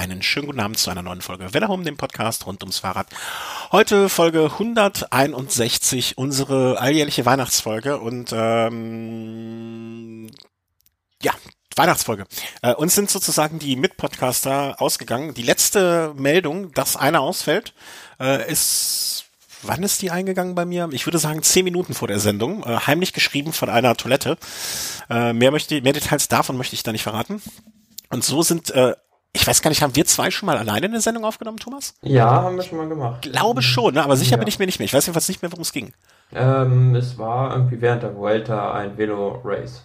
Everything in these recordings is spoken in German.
einen schönen guten Abend zu einer neuen Folge Wetterhome, dem Podcast rund ums Fahrrad. Heute Folge 161, unsere alljährliche Weihnachtsfolge und ähm, ja, Weihnachtsfolge. Äh, uns sind sozusagen die Mitpodcaster ausgegangen. Die letzte Meldung, dass einer ausfällt, äh, ist wann ist die eingegangen bei mir? Ich würde sagen zehn Minuten vor der Sendung, äh, heimlich geschrieben von einer Toilette. Äh, mehr möchte, mehr Details davon möchte ich da nicht verraten. Und so sind, äh, ich weiß gar nicht, haben wir zwei schon mal alleine eine Sendung aufgenommen, Thomas? Ja, haben wir schon mal gemacht. Glaube schon, ne? aber sicher ja. bin ich mir nicht mehr. Ich weiß jedenfalls nicht mehr, worum es ging. Ähm, es war irgendwie während der Vuelta ein Velo-Race.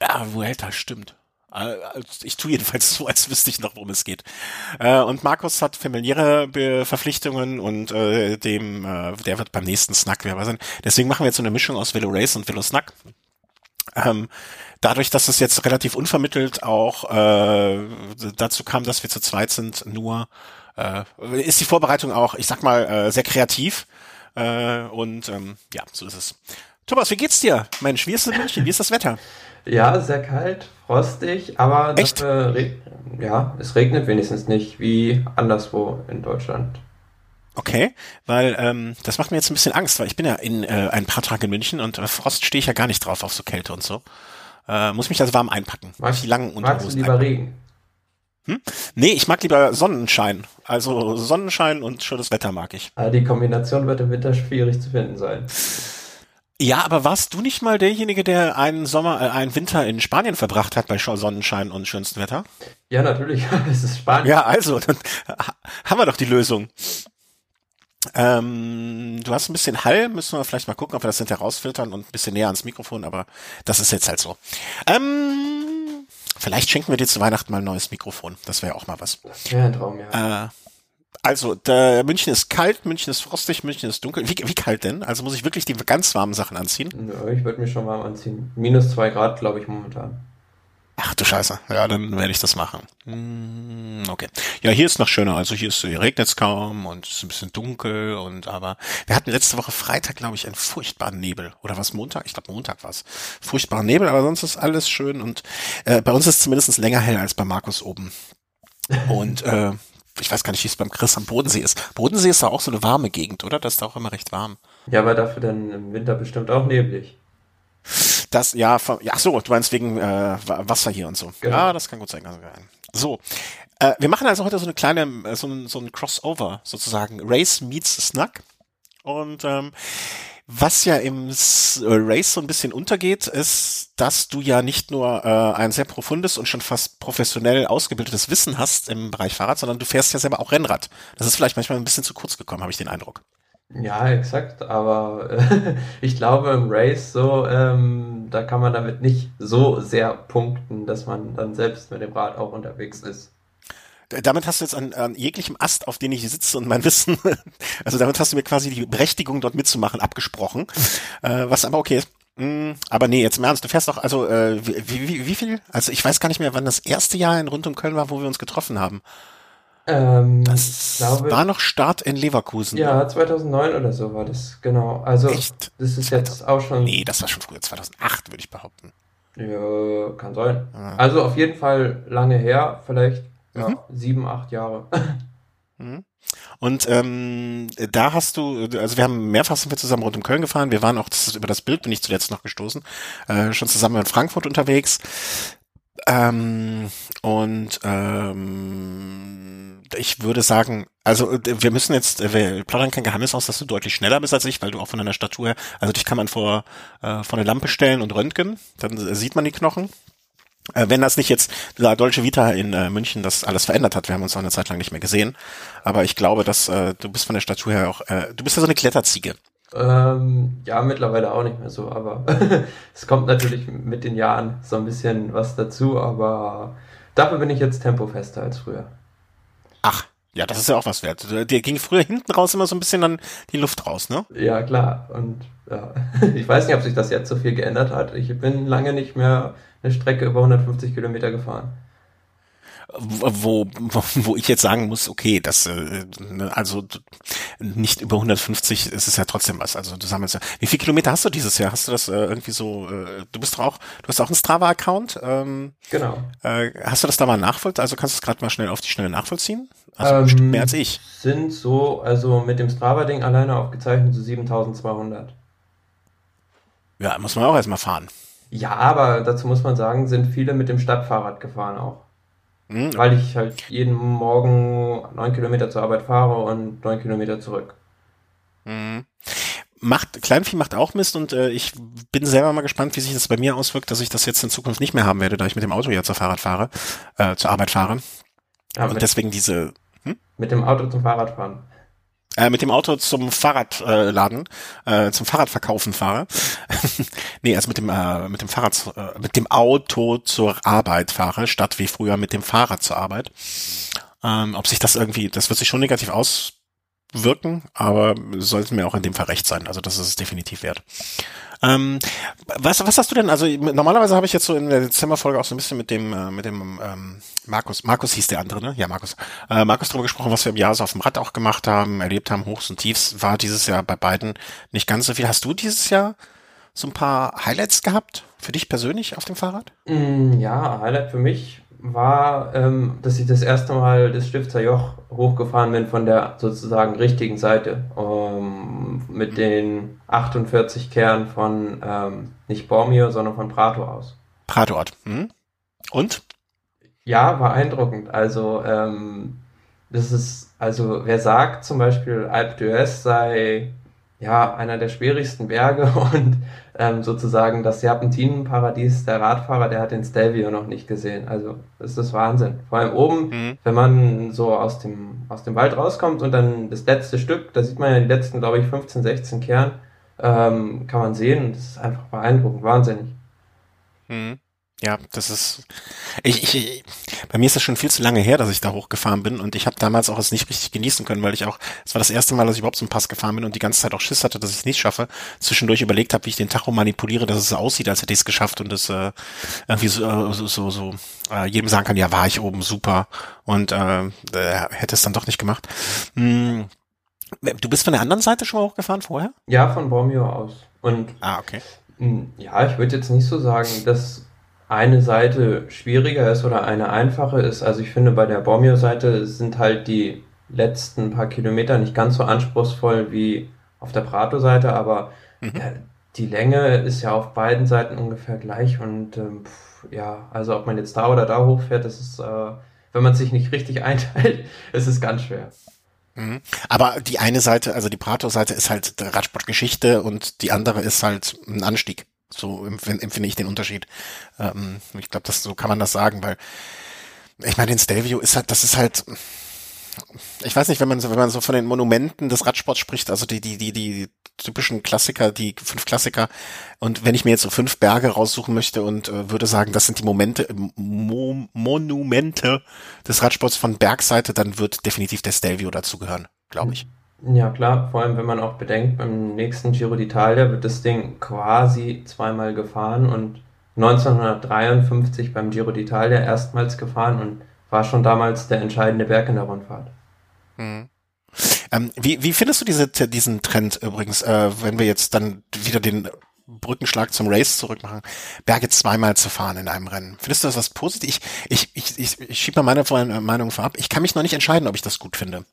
Ja, Vuelta, stimmt. Äh, ich tue jedenfalls so, als wüsste ich noch, worum es geht. Äh, und Markus hat familiäre Verpflichtungen und äh, dem, der wird beim nächsten Snack wer sein. Deswegen machen wir jetzt so eine Mischung aus Velo Race und Velo Snack. Ähm, dadurch, dass es jetzt relativ unvermittelt auch äh, dazu kam, dass wir zu zweit sind, nur äh, ist die Vorbereitung auch, ich sag mal, äh, sehr kreativ. Äh, und ähm, ja, so ist es. Thomas, wie geht's dir? Mensch, wie ist es in München? Wie ist das Wetter? Ja, sehr kalt, frostig, aber Echt? Dafür, ja, es regnet wenigstens nicht wie anderswo in Deutschland. Okay, weil ähm, das macht mir jetzt ein bisschen Angst, weil ich bin ja in äh, ein paar Tagen in München und äh, Frost stehe ich ja gar nicht drauf auf so Kälte und so. Äh, muss mich also warm einpacken. Magst, die langen magst du lieber einpacken. Regen? Hm? Nee, ich mag lieber Sonnenschein. Also Sonnenschein und schönes Wetter mag ich. Aber die Kombination wird im Winter schwierig zu finden sein. Ja, aber warst du nicht mal derjenige, der einen Sommer, äh, einen Winter in Spanien verbracht hat bei Sonnenschein und schönstem Wetter? Ja, natürlich. es ist Spanien. Ja, also, dann haben wir doch die Lösung. Ähm, du hast ein bisschen Hall, müssen wir vielleicht mal gucken, ob wir das hinterher rausfiltern und ein bisschen näher ans Mikrofon, aber das ist jetzt halt so. Ähm, vielleicht schenken wir dir zu Weihnachten mal ein neues Mikrofon. Das wäre auch mal was. Ja, ein Traum, ja. Äh, also, der München ist kalt, München ist frostig, München ist dunkel. Wie, wie kalt denn? Also muss ich wirklich die ganz warmen Sachen anziehen? Ich würde mich schon warm anziehen. Minus zwei Grad, glaube ich, momentan. Ach du Scheiße. Ja, dann werde ich das machen. Hm, okay. Ja, hier ist noch schöner. Also hier ist, hier regnet es kaum und es ist ein bisschen dunkel und aber wir hatten letzte Woche Freitag, glaube ich, einen furchtbaren Nebel. Oder was Montag? Ich glaube Montag war es. Furchtbaren Nebel, aber sonst ist alles schön und äh, bei uns ist es zumindest länger hell als bei Markus oben. Und äh, ich weiß gar nicht, wie es beim Chris am Bodensee ist. Bodensee ist da auch so eine warme Gegend, oder? Das ist da auch immer recht warm. Ja, aber dafür dann im Winter bestimmt auch neblig. Das, ja, ja, so, du meinst wegen äh, Wasser hier und so. Genau. Ja, das kann gut sein. So, äh, wir machen also heute so eine kleine, äh, so ein, so ein Crossover sozusagen. Race meets Snack. Und ähm, was ja im äh, Race so ein bisschen untergeht, ist, dass du ja nicht nur äh, ein sehr profundes und schon fast professionell ausgebildetes Wissen hast im Bereich Fahrrad, sondern du fährst ja selber auch Rennrad. Das ist vielleicht manchmal ein bisschen zu kurz gekommen, habe ich den Eindruck. Ja, exakt. Aber äh, ich glaube im Race so, ähm, da kann man damit nicht so sehr punkten, dass man dann selbst mit dem Rad auch unterwegs ist. Damit hast du jetzt an, an jeglichem Ast, auf den ich sitze und mein Wissen, also damit hast du mir quasi die Berechtigung, dort mitzumachen, abgesprochen. Äh, was aber okay ist. Mm, aber nee, jetzt im Ernst, du fährst doch, also äh, wie, wie, wie viel? Also ich weiß gar nicht mehr, wann das erste Jahr in Rund um Köln war, wo wir uns getroffen haben. Ähm, das glaube, war noch Start in Leverkusen. Ja, 2009 oder so war das, genau. Also, Echt? das ist jetzt auch schon. Nee, das war schon früher, 2008 würde ich behaupten. Ja, kann sein. Ja. Also auf jeden Fall lange her, vielleicht ja, mhm. sieben, acht Jahre. Mhm. Und ähm, da hast du, also wir haben mehrfach sind wir zusammen rund um Köln gefahren. Wir waren auch das, über das Bild bin ich zuletzt noch gestoßen, äh, schon zusammen in Frankfurt unterwegs. Ähm, und ähm, ich würde sagen, also wir müssen jetzt, wir plaudern kein Geheimnis aus, dass du deutlich schneller bist als ich, weil du auch von deiner Statur her, also dich kann man vor, äh, vor eine Lampe stellen und röntgen, dann sieht man die Knochen. Äh, wenn das nicht jetzt la Dolce Vita in äh, München das alles verändert hat, wir haben uns auch eine Zeit lang nicht mehr gesehen, aber ich glaube, dass äh, du bist von der Statur her auch, äh, du bist ja so eine Kletterziege. Ähm, ja, mittlerweile auch nicht mehr so, aber es kommt natürlich mit den Jahren so ein bisschen was dazu, aber dafür bin ich jetzt tempofester als früher. Ach, ja, das ist ja auch was wert. Dir ging früher hinten raus immer so ein bisschen dann die Luft raus, ne? Ja, klar. Und ja, ich weiß nicht, ob sich das jetzt so viel geändert hat. Ich bin lange nicht mehr eine Strecke über 150 Kilometer gefahren wo, wo, ich jetzt sagen muss, okay, das, äh, ne, also nicht über 150 ist es ja trotzdem was. Also du sammelst ja. Wie viele Kilometer hast du dieses Jahr? Hast du das äh, irgendwie so, äh, du bist doch auch, du hast auch einen Strava-Account. Ähm, genau. Äh, hast du das da mal nachvollziehen? Also kannst du es gerade mal schnell auf die Schnelle nachvollziehen? Also ähm, bestimmt mehr als ich. Sind so, also mit dem Strava-Ding alleine aufgezeichnet so 7200. Ja, muss man auch erstmal fahren. Ja, aber dazu muss man sagen, sind viele mit dem Stadtfahrrad gefahren auch. Mhm. Weil ich halt jeden Morgen neun Kilometer zur Arbeit fahre und neun Kilometer zurück. Mhm. Macht, Kleinvieh macht auch Mist und äh, ich bin selber mal gespannt, wie sich das bei mir auswirkt, dass ich das jetzt in Zukunft nicht mehr haben werde, da ich mit dem Auto ja zur Fahrrad fahre, äh, zur Arbeit fahre. Ja, und deswegen diese. Hm? Mit dem Auto zum Fahrrad fahren. Äh, mit dem Auto zum Fahrradladen, äh, äh, zum Fahrradverkaufen fahre. nee, also mit dem äh, mit dem Fahrrad äh, mit dem Auto zur Arbeit fahre, statt wie früher mit dem Fahrrad zur Arbeit. Ähm, ob sich das irgendwie, das wird sich schon negativ auswirken, aber sollte mir auch in dem Fall recht sein. Also das ist es definitiv wert. Ähm, was, was hast du denn, also normalerweise habe ich jetzt so in der Dezemberfolge auch so ein bisschen mit dem, äh, mit dem ähm, Markus, Markus hieß der andere, ne? Ja, Markus. Äh, Markus darüber gesprochen, was wir im Jahr so auf dem Rad auch gemacht haben, erlebt haben, Hochs und Tiefs, war dieses Jahr bei beiden nicht ganz so viel. Hast du dieses Jahr so ein paar Highlights gehabt? Für dich persönlich auf dem Fahrrad? Mm, ja, Highlight für mich war, ähm, dass ich das erste Mal das Stifter Joch hochgefahren bin von der sozusagen richtigen Seite. Ähm, mit den 48 Kernen von ähm, nicht Bormio, sondern von Prato aus. Prato-Ort. Hm. Und? Ja, beeindruckend. Also, ähm, das ist, also wer sagt zum Beispiel, Alpe d'Huez sei ja einer der schwierigsten Berge und ähm, sozusagen das Serpentinenparadies der Radfahrer, der hat den Stelvio noch nicht gesehen. Also das ist Wahnsinn. Vor allem oben, mhm. wenn man so aus dem, aus dem Wald rauskommt und dann das letzte Stück, da sieht man ja die letzten, glaube ich, 15, 16 Kern, ähm, kann man sehen das ist einfach beeindruckend, wahnsinnig. Mhm. Ja, das ist. Ich, ich, bei mir ist das schon viel zu lange her, dass ich da hochgefahren bin und ich habe damals auch es nicht richtig genießen können, weil ich auch, es war das erste Mal, dass ich überhaupt so einen Pass gefahren bin und die ganze Zeit auch Schiss hatte, dass ich es nicht schaffe. Zwischendurch überlegt habe, wie ich den Tacho manipuliere, dass es so aussieht, als hätte ich es geschafft und es äh, irgendwie so, äh, so, so, so äh, jedem sagen kann, ja, war ich oben super und äh, äh, hätte es dann doch nicht gemacht. Hm. Du bist von der anderen Seite schon mal hochgefahren vorher? Ja, von Bormio aus. Und ah, okay. Hm, ja, ich würde jetzt nicht so sagen, dass eine Seite schwieriger ist oder eine einfache ist. Also ich finde, bei der Bormio-Seite sind halt die letzten paar Kilometer nicht ganz so anspruchsvoll wie auf der Prato-Seite, aber mhm. ja, die Länge ist ja auf beiden Seiten ungefähr gleich und ähm, pff, ja, also ob man jetzt da oder da hochfährt, das ist, äh, wenn man sich nicht richtig einteilt, ist es ganz schwer. Mhm. Aber die eine Seite, also die Prato-Seite ist halt Radsportgeschichte und die andere ist halt ein Anstieg. So empfinde ich den Unterschied. Ähm, ich glaube, das so kann man das sagen, weil ich meine, den Stelvio ist halt, das ist halt, ich weiß nicht, wenn man so, wenn man so von den Monumenten des Radsports spricht, also die, die, die, die typischen Klassiker, die fünf Klassiker, und wenn ich mir jetzt so fünf Berge raussuchen möchte und äh, würde sagen, das sind die Momente, Mo Monumente des Radsports von Bergseite, dann wird definitiv der Stelvio dazugehören, glaube ich. Ja, klar, vor allem wenn man auch bedenkt, beim nächsten Giro d'Italia wird das Ding quasi zweimal gefahren und 1953 beim Giro d'Italia erstmals gefahren und war schon damals der entscheidende Berg in der Rundfahrt. Mhm. Ähm, wie, wie findest du diese, diesen Trend übrigens, äh, wenn wir jetzt dann wieder den Brückenschlag zum Race zurückmachen, Berge zweimal zu fahren in einem Rennen. Findest du das was positiv? Ich, ich, ich, ich schiebe mal meine Meinung vorab. Ich kann mich noch nicht entscheiden, ob ich das gut finde.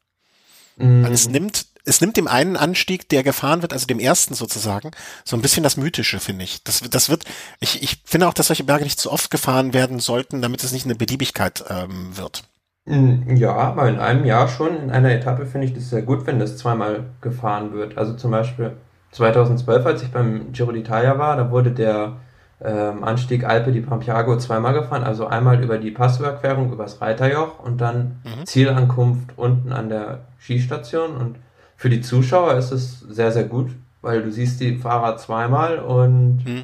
Mhm. Weil es nimmt, es nimmt dem einen Anstieg, der gefahren wird, also dem ersten sozusagen, so ein bisschen das Mythische, finde ich. Das, das wird, ich, ich finde auch, dass solche Berge nicht zu oft gefahren werden sollten, damit es nicht eine Beliebigkeit ähm, wird. Mm, ja, aber in einem Jahr schon, in einer Etappe finde ich das sehr gut, wenn das zweimal gefahren wird. Also zum Beispiel 2012, als ich beim Giro d'Italia war, da wurde der ähm, Anstieg Alpe di Pampiago zweimal gefahren, also einmal über die Passüberquerung übers Reiterjoch und dann mhm. Zielankunft unten an der Skistation. Und für die Zuschauer ist es sehr, sehr gut, weil du siehst die Fahrer zweimal und mhm.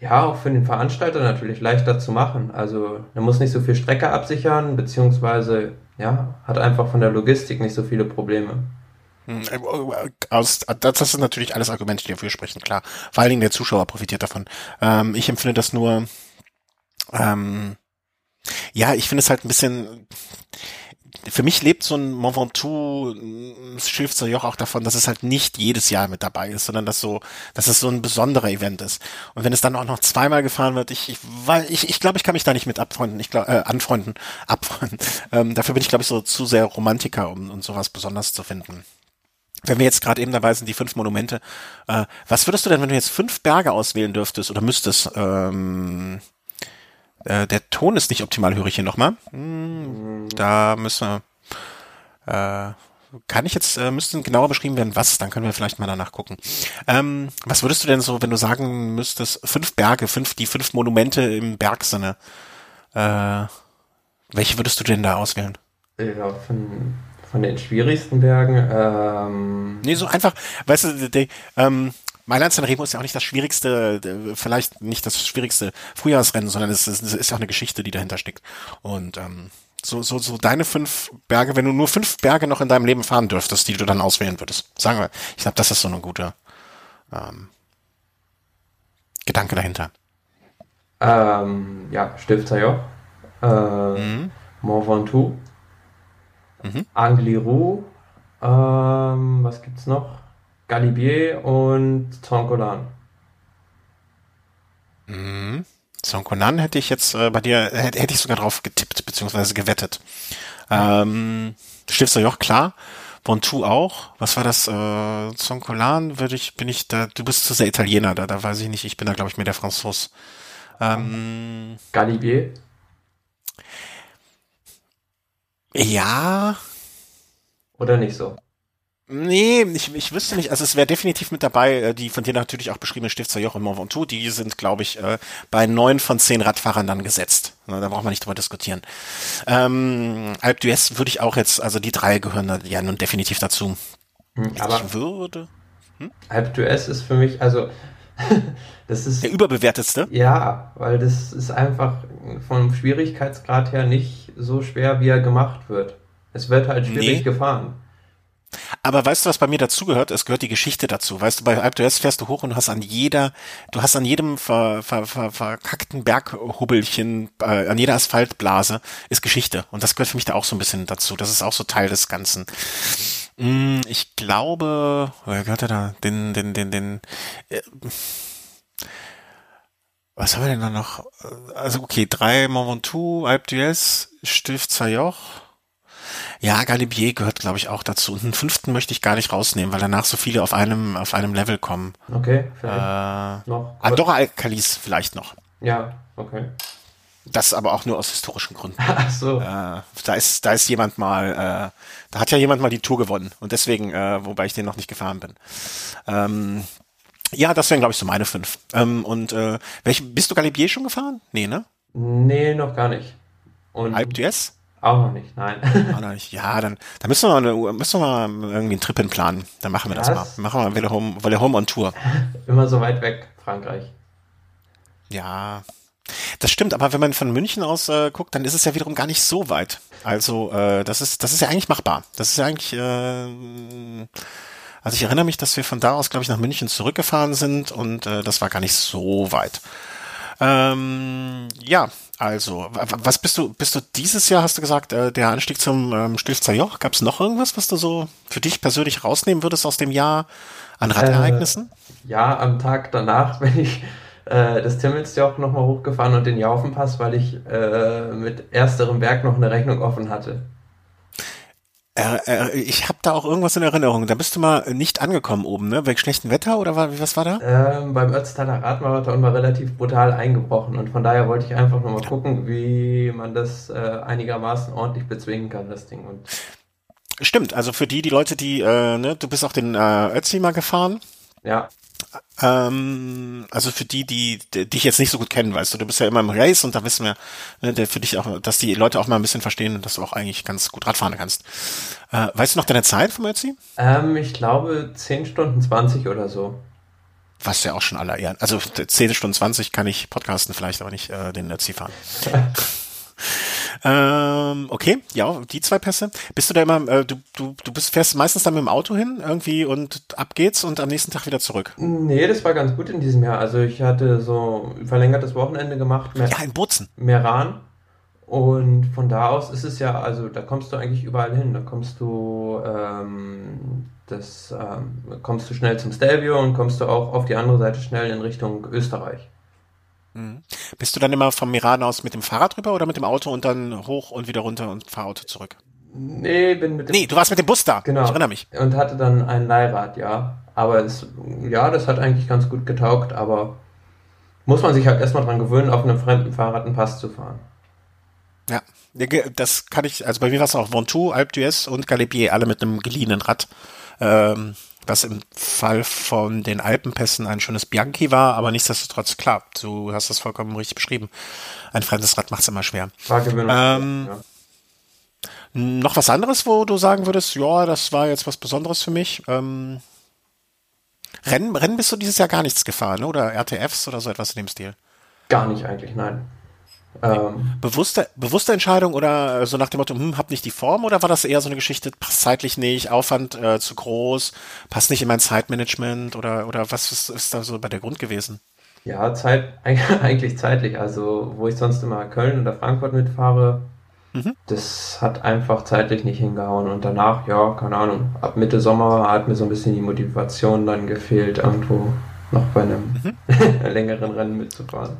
ja, auch für den Veranstalter natürlich leichter zu machen. Also er muss nicht so viel Strecke absichern, beziehungsweise ja, hat einfach von der Logistik nicht so viele Probleme. Aus, das sind natürlich alles Argumente, die dafür sprechen, klar. Vor allen Dingen der Zuschauer profitiert davon. Ähm, ich empfinde das nur, ähm, ja, ich finde es halt ein bisschen, für mich lebt so ein Mont Ventoux Stilfzer Joch auch davon, dass es halt nicht jedes Jahr mit dabei ist, sondern dass so, dass es so ein besonderer Event ist. Und wenn es dann auch noch zweimal gefahren wird, ich, ich, weil ich, ich glaube, ich kann mich da nicht mit abfreunden, ich glaube, äh, anfreunden, abfreunden. Ähm, dafür bin ich, glaube ich, so zu sehr Romantiker, um, um sowas besonders zu finden. Wenn wir jetzt gerade eben dabei sind, die fünf Monumente, äh, was würdest du denn, wenn du jetzt fünf Berge auswählen dürftest oder müsstest? Ähm, äh, der Ton ist nicht optimal, höre ich hier nochmal. Hm, da müssen wir. Äh, kann ich jetzt, äh, müsste genauer beschrieben werden, was, dann können wir vielleicht mal danach gucken. Ähm, was würdest du denn so, wenn du sagen müsstest, fünf Berge, fünf, die fünf Monumente im Bergsinne, äh, welche würdest du denn da auswählen? Ja, von, von den schwierigsten Bergen, ähm, Nee, so einfach, weißt du, die, ähm, Mailand Sanremo ist ja auch nicht das schwierigste, vielleicht nicht das schwierigste Frühjahrsrennen, sondern es ist, es ist ja auch eine Geschichte, die dahinter steckt. Und ähm, so, so, so deine fünf Berge, wenn du nur fünf Berge noch in deinem Leben fahren dürftest, die du dann auswählen würdest. Sagen wir, ich glaube, das ist so ein guter ähm, Gedanke dahinter. ähm, ja, Stifter Joch, äh, Mhm. Mont Ventoux, Mhm. Angliru, ähm, was gibt's noch? Galibier und Toncolan. Mhm. Sonkonan hätte ich jetzt äh, bei dir, hätte, hätte ich sogar drauf getippt, beziehungsweise gewettet. Ähm, Stifter Joch, klar. Ventoux auch. Was war das? Äh, Zoncolan würde ich, bin ich da, du bist zu sehr Italiener, da, da weiß ich nicht, ich bin da glaube ich mehr der Franzos. Ähm, Galibier, ja, oder nicht so? nee, ich, ich wüsste nicht, also es wäre definitiv mit dabei, äh, die von dir natürlich auch beschriebene Stifter Joch und Mont Ventoux, die sind glaube ich äh, bei neun von zehn Radfahrern dann gesetzt. Da braucht man nicht drüber diskutieren. Ähm, Alpe d'Huez würde ich auch jetzt, also die drei gehören da ja nun definitiv dazu. Hm, aber ich würde, Alpe d'Huez ist für mich, also, das ist, der überbewertetste. ja, weil das ist einfach vom Schwierigkeitsgrad her nicht so schwer, wie er gemacht wird. Es wird halt schwierig Nee. gefahren. Aber weißt du, was bei mir dazugehört? Es gehört die Geschichte dazu. Weißt du, bei d'Huez fährst du hoch und du hast an jeder, du hast an jedem ver, ver, ver, verkackten Berghubbelchen, äh, an jeder Asphaltblase ist Geschichte. Und das gehört für mich da auch so ein bisschen dazu. Das ist auch so Teil des Ganzen. Mm, Ich glaube, wer gehört da? Den, den, den, den, äh, was haben wir denn da noch? Also okay, drei Mont Ventoux, Alpe d'Huez, Stifter Joch. Ja, Galibier gehört, glaube ich, auch dazu. Und einen fünften möchte ich gar nicht rausnehmen, weil danach so viele auf einem, auf einem Level kommen. Okay, Äh, vielleicht noch. Andorra Alcalis vielleicht noch. Ja, okay. Das aber auch nur aus historischen Gründen. Ach so. Äh, da ist, da ist jemand mal, äh, da hat ja jemand mal die Tour gewonnen. Und deswegen, äh, wobei ich den noch nicht gefahren bin. Ähm, ja, das wären, glaube ich, so meine fünf. Ähm, und äh, welche, bist du Galibier schon gefahren? Nee, ne? Nee, noch gar nicht. Und Alpe d'Huez? auch noch nicht, nein. Auch noch nicht. Ja, dann, dann müssen wir mal, eine, müssen wir mal irgendwie einen Trip in planen. Dann machen wir das Was? mal. Machen wir mal wieder Home, wieder Home on Tour. Immer so weit weg, Frankreich. Ja, das stimmt, aber wenn man von München aus äh, guckt, dann ist es ja wiederum gar nicht so weit. Also äh, das ist das ist ja eigentlich machbar. Das ist ja eigentlich äh, also ich erinnere mich, dass wir von da aus, glaube ich, nach München zurückgefahren sind und äh, das war gar nicht so weit. Ähm, ja, also wa- wa- was bist du bist du dieses Jahr hast du gesagt, äh, der Anstieg zum ähm, Stilfzer Joch, gab es noch irgendwas, was du so für dich persönlich rausnehmen würdest aus dem Jahr an Radereignissen? Ja, am Tag danach bin ich äh, das Timmelsjoch nochmal hochgefahren und den Jaufenpass, weil ich äh, mit ersterem Berg noch eine Rechnung offen hatte. Äh, äh, ich habe da auch irgendwas in Erinnerung. Da bist du mal nicht angekommen oben, ne? Wegen schlechtem Wetter oder war, was war da? Ähm, beim Ötztaler Radmarathon war relativ brutal eingebrochen und von daher wollte ich einfach nochmal gucken, wie man das äh, einigermaßen ordentlich bezwingen kann, das Ding. Und Stimmt, also für die, die Leute, die, äh, ne, du bist auch den äh, Ötzi mal gefahren. ja, Ähm, also für die, die, die dich jetzt nicht so gut kennen, weißt du, du bist ja immer im Race und da wissen wir, ne, der für dich auch, dass die Leute auch mal ein bisschen verstehen, dass du auch eigentlich ganz gut Radfahren kannst. Äh, weißt du noch deine Zeit vom Ötzi? ähm, ich glaube 10 Stunden 20 oder so. Was ja auch schon aller Ehren. Also 10 Stunden 20 kann ich podcasten vielleicht, aber nicht äh, den Ötzi fahren. Ähm, okay, ja, die zwei Pässe. Bist du da immer, äh, du, du, du bist fährst meistens dann mit dem Auto hin irgendwie und ab geht's und am nächsten Tag wieder zurück. Nee, das war ganz gut in diesem Jahr. Also ich hatte so ein verlängertes Wochenende gemacht, Mer Ja, in Bozen. Meran Und von da aus ist es ja, also da kommst du eigentlich überall hin. Da kommst du, ähm, das, ähm, kommst du schnell zum Stelvio und kommst du auch auf die andere Seite schnell in Richtung Österreich. Mhm. Bist du dann immer vom Meran aus mit dem Fahrrad rüber oder mit dem Auto und dann hoch und wieder runter und Fahrauto zurück? Nee, bin mit dem Nee, du warst mit dem Bus da. Genau. Ich erinnere mich. Und hatte dann ein Leihrad, ja. Aber es, ja, das hat eigentlich ganz gut getaugt, aber muss man sich halt erstmal dran gewöhnen, auf einem fremden Fahrrad einen Pass zu fahren. Ja, das kann ich, also bei mir war es auch Ventoux, Alpe d'Huez und Galibier, alle mit einem geliehenen Rad. Ähm, was im Fall von den Alpenpässen ein schönes Bianchi war, aber nichtsdestotrotz, klar, du hast das vollkommen richtig beschrieben. Ein fremdes Rad macht es immer schwer. Ähm, ja. Noch was anderes, wo du sagen würdest, ja, das war jetzt was Besonderes für mich. Ähm, Rennen, Rennen bist du dieses Jahr gar nichts gefahren, oder RTFs oder so etwas in dem Stil? Gar nicht eigentlich, nein. Ähm, bewusste, bewusste Entscheidung oder so nach dem Motto, hm, hab nicht die Form oder war das eher so eine Geschichte, passt zeitlich nicht, Aufwand äh, zu groß, passt nicht in mein Zeitmanagement oder, oder was ist, ist da so bei der Grund gewesen? Ja, Zeit, eigentlich zeitlich. Also, wo ich sonst immer Köln oder Frankfurt mitfahre, mhm. das hat einfach zeitlich nicht hingehauen. Und danach, ja, keine Ahnung, ab Mitte Sommer hat mir so ein bisschen die Motivation dann gefehlt, irgendwo noch bei einem mhm. längeren Rennen mitzufahren.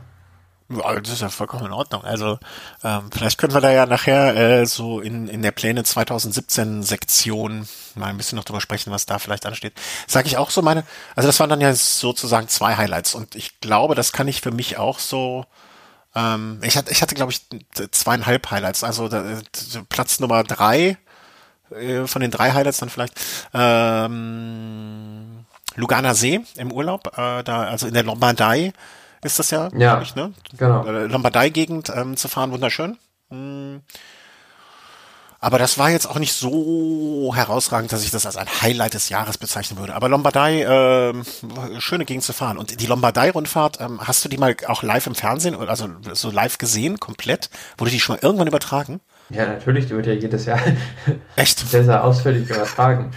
Das ist ja vollkommen in Ordnung. Also ähm, vielleicht können wir da ja nachher äh, so in, in der Pläne 2017 Sektion mal ein bisschen noch drüber sprechen, was da vielleicht ansteht. Sag ich auch so meine, also das waren dann ja sozusagen zwei Highlights und ich glaube, das kann ich für mich auch so ähm, ich hatte, ich hatte glaube ich zweieinhalb Highlights, also Platz Nummer drei äh, von den drei Highlights dann vielleicht ähm, Lugana See im Urlaub, äh, da also in der Lombardei ist das ja, ja ich, ne? Genau. Äh, Lombardei-Gegend ähm, zu fahren, wunderschön. Hm. Aber das war jetzt auch nicht so herausragend, dass ich das als ein Highlight des Jahres bezeichnen würde. Aber Lombardei, äh, schöne Gegend zu fahren. Und die Lombardei-Rundfahrt, ähm, hast du die mal auch live im Fernsehen, also so live gesehen, komplett? Wurde die schon mal irgendwann übertragen? Ja, natürlich, die wird ja jedes Jahr Echt? sehr, sehr ausführlich übertragen.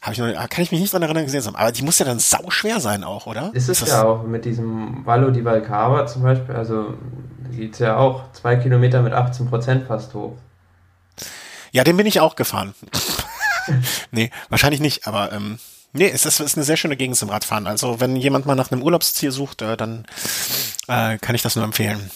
Hab ich noch, kann ich mich nicht dran erinnern gesehen haben. Aber die muss ja dann sau schwer sein auch, oder? Ist es ist ja auch mit diesem Vallo di Valcava zum Beispiel, also geht ja auch zwei Kilometer mit 18 Prozent fast hoch. Ja, den bin ich auch gefahren. nee, wahrscheinlich nicht, aber ähm, nee, es ist, ist eine sehr schöne Gegend zum Radfahren. Also wenn jemand mal nach einem Urlaubsziel sucht, äh, dann äh, kann ich das nur empfehlen.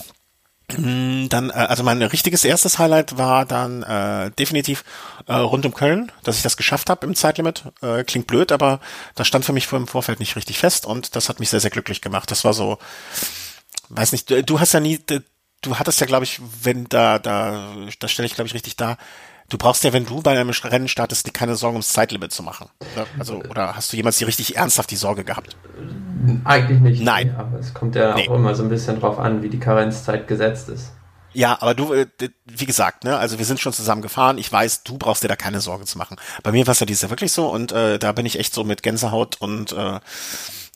Mm, dann, äh, also mein richtiges erstes Highlight war dann äh, definitiv äh, rund um Köln, dass ich das geschafft habe im Zeitlimit. Äh, klingt blöd, aber das stand für mich vor im Vorfeld nicht richtig fest und das hat mich sehr, sehr glücklich gemacht. Das war so, weiß nicht, du, du hast ja nie, du hattest ja, glaube ich, wenn da, da, das stelle ich, glaube ich, richtig da, du brauchst ja, wenn du bei einem Rennen startest, keine Sorgen ums Zeitlimit zu machen. Also, oder hast du jemals die richtig ernsthaft die Sorge gehabt? Eigentlich nicht. Nein. Nee, aber es kommt ja nee. auch immer so ein bisschen drauf an, wie die Karenzzeit gesetzt ist. Ja, aber du, äh, wie gesagt, ne, also wir sind schon zusammen gefahren. Ich weiß, du brauchst dir da keine Sorge zu machen. Bei mir war es ja dieses Jahr wirklich so und äh, da bin ich echt so mit Gänsehaut und äh,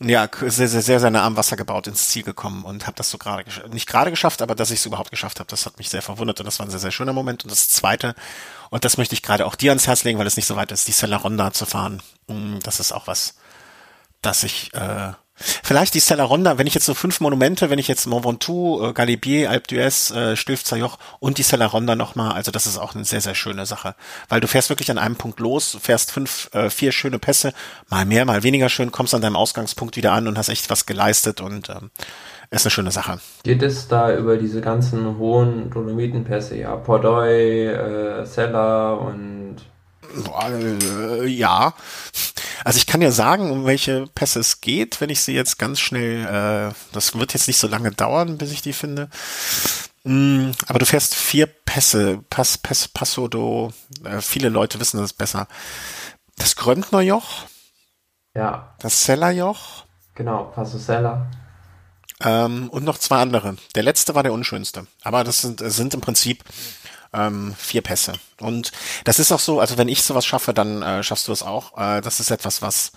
ja, sehr, sehr, sehr, sehr nah am Wasser gebaut ins Ziel gekommen und habe das so gerade nicht gerade geschafft, aber dass ich es überhaupt geschafft habe, das hat mich sehr verwundert und das war ein sehr, sehr schöner Moment. Und das zweite, und das möchte ich gerade auch dir ans Herz legen, weil es nicht so weit ist, die Sella Ronda zu fahren. Mm, das ist auch was, dass ich äh, Vielleicht die Stella Ronda, wenn ich jetzt so fünf Monumente, wenn ich jetzt Mont Ventoux, äh, Galibier, Alpe d'Huez, äh, Joch und die Stella Ronda nochmal, also das ist auch eine sehr, sehr schöne Sache. Weil du fährst wirklich an einem Punkt los, fährst fünf, äh, vier schöne Pässe, mal mehr, mal weniger schön, kommst an deinem Ausgangspunkt wieder an und hast echt was geleistet und ähm, ist eine schöne Sache. Geht es da über diese ganzen hohen Dolomitenpässe, ja, Pordoy, äh, Sella und ja. Also ich kann ja sagen, um welche Pässe es geht, wenn ich sie jetzt ganz schnell, äh, das wird jetzt nicht so lange dauern, bis ich die finde. Mm, aber du fährst vier Pässe, Pass, Pass, Passo do, äh, viele Leute wissen das besser. Das Gröntnerjoch. Ja. Das Sellerjoch. Genau, Passo Sella. Ähm, und noch zwei andere. Der letzte war der unschönste. Aber das sind, sind im Prinzip ähm, vier Pässe. Und das ist auch so, also wenn ich sowas schaffe, dann äh, schaffst du es auch. Äh, das ist etwas, was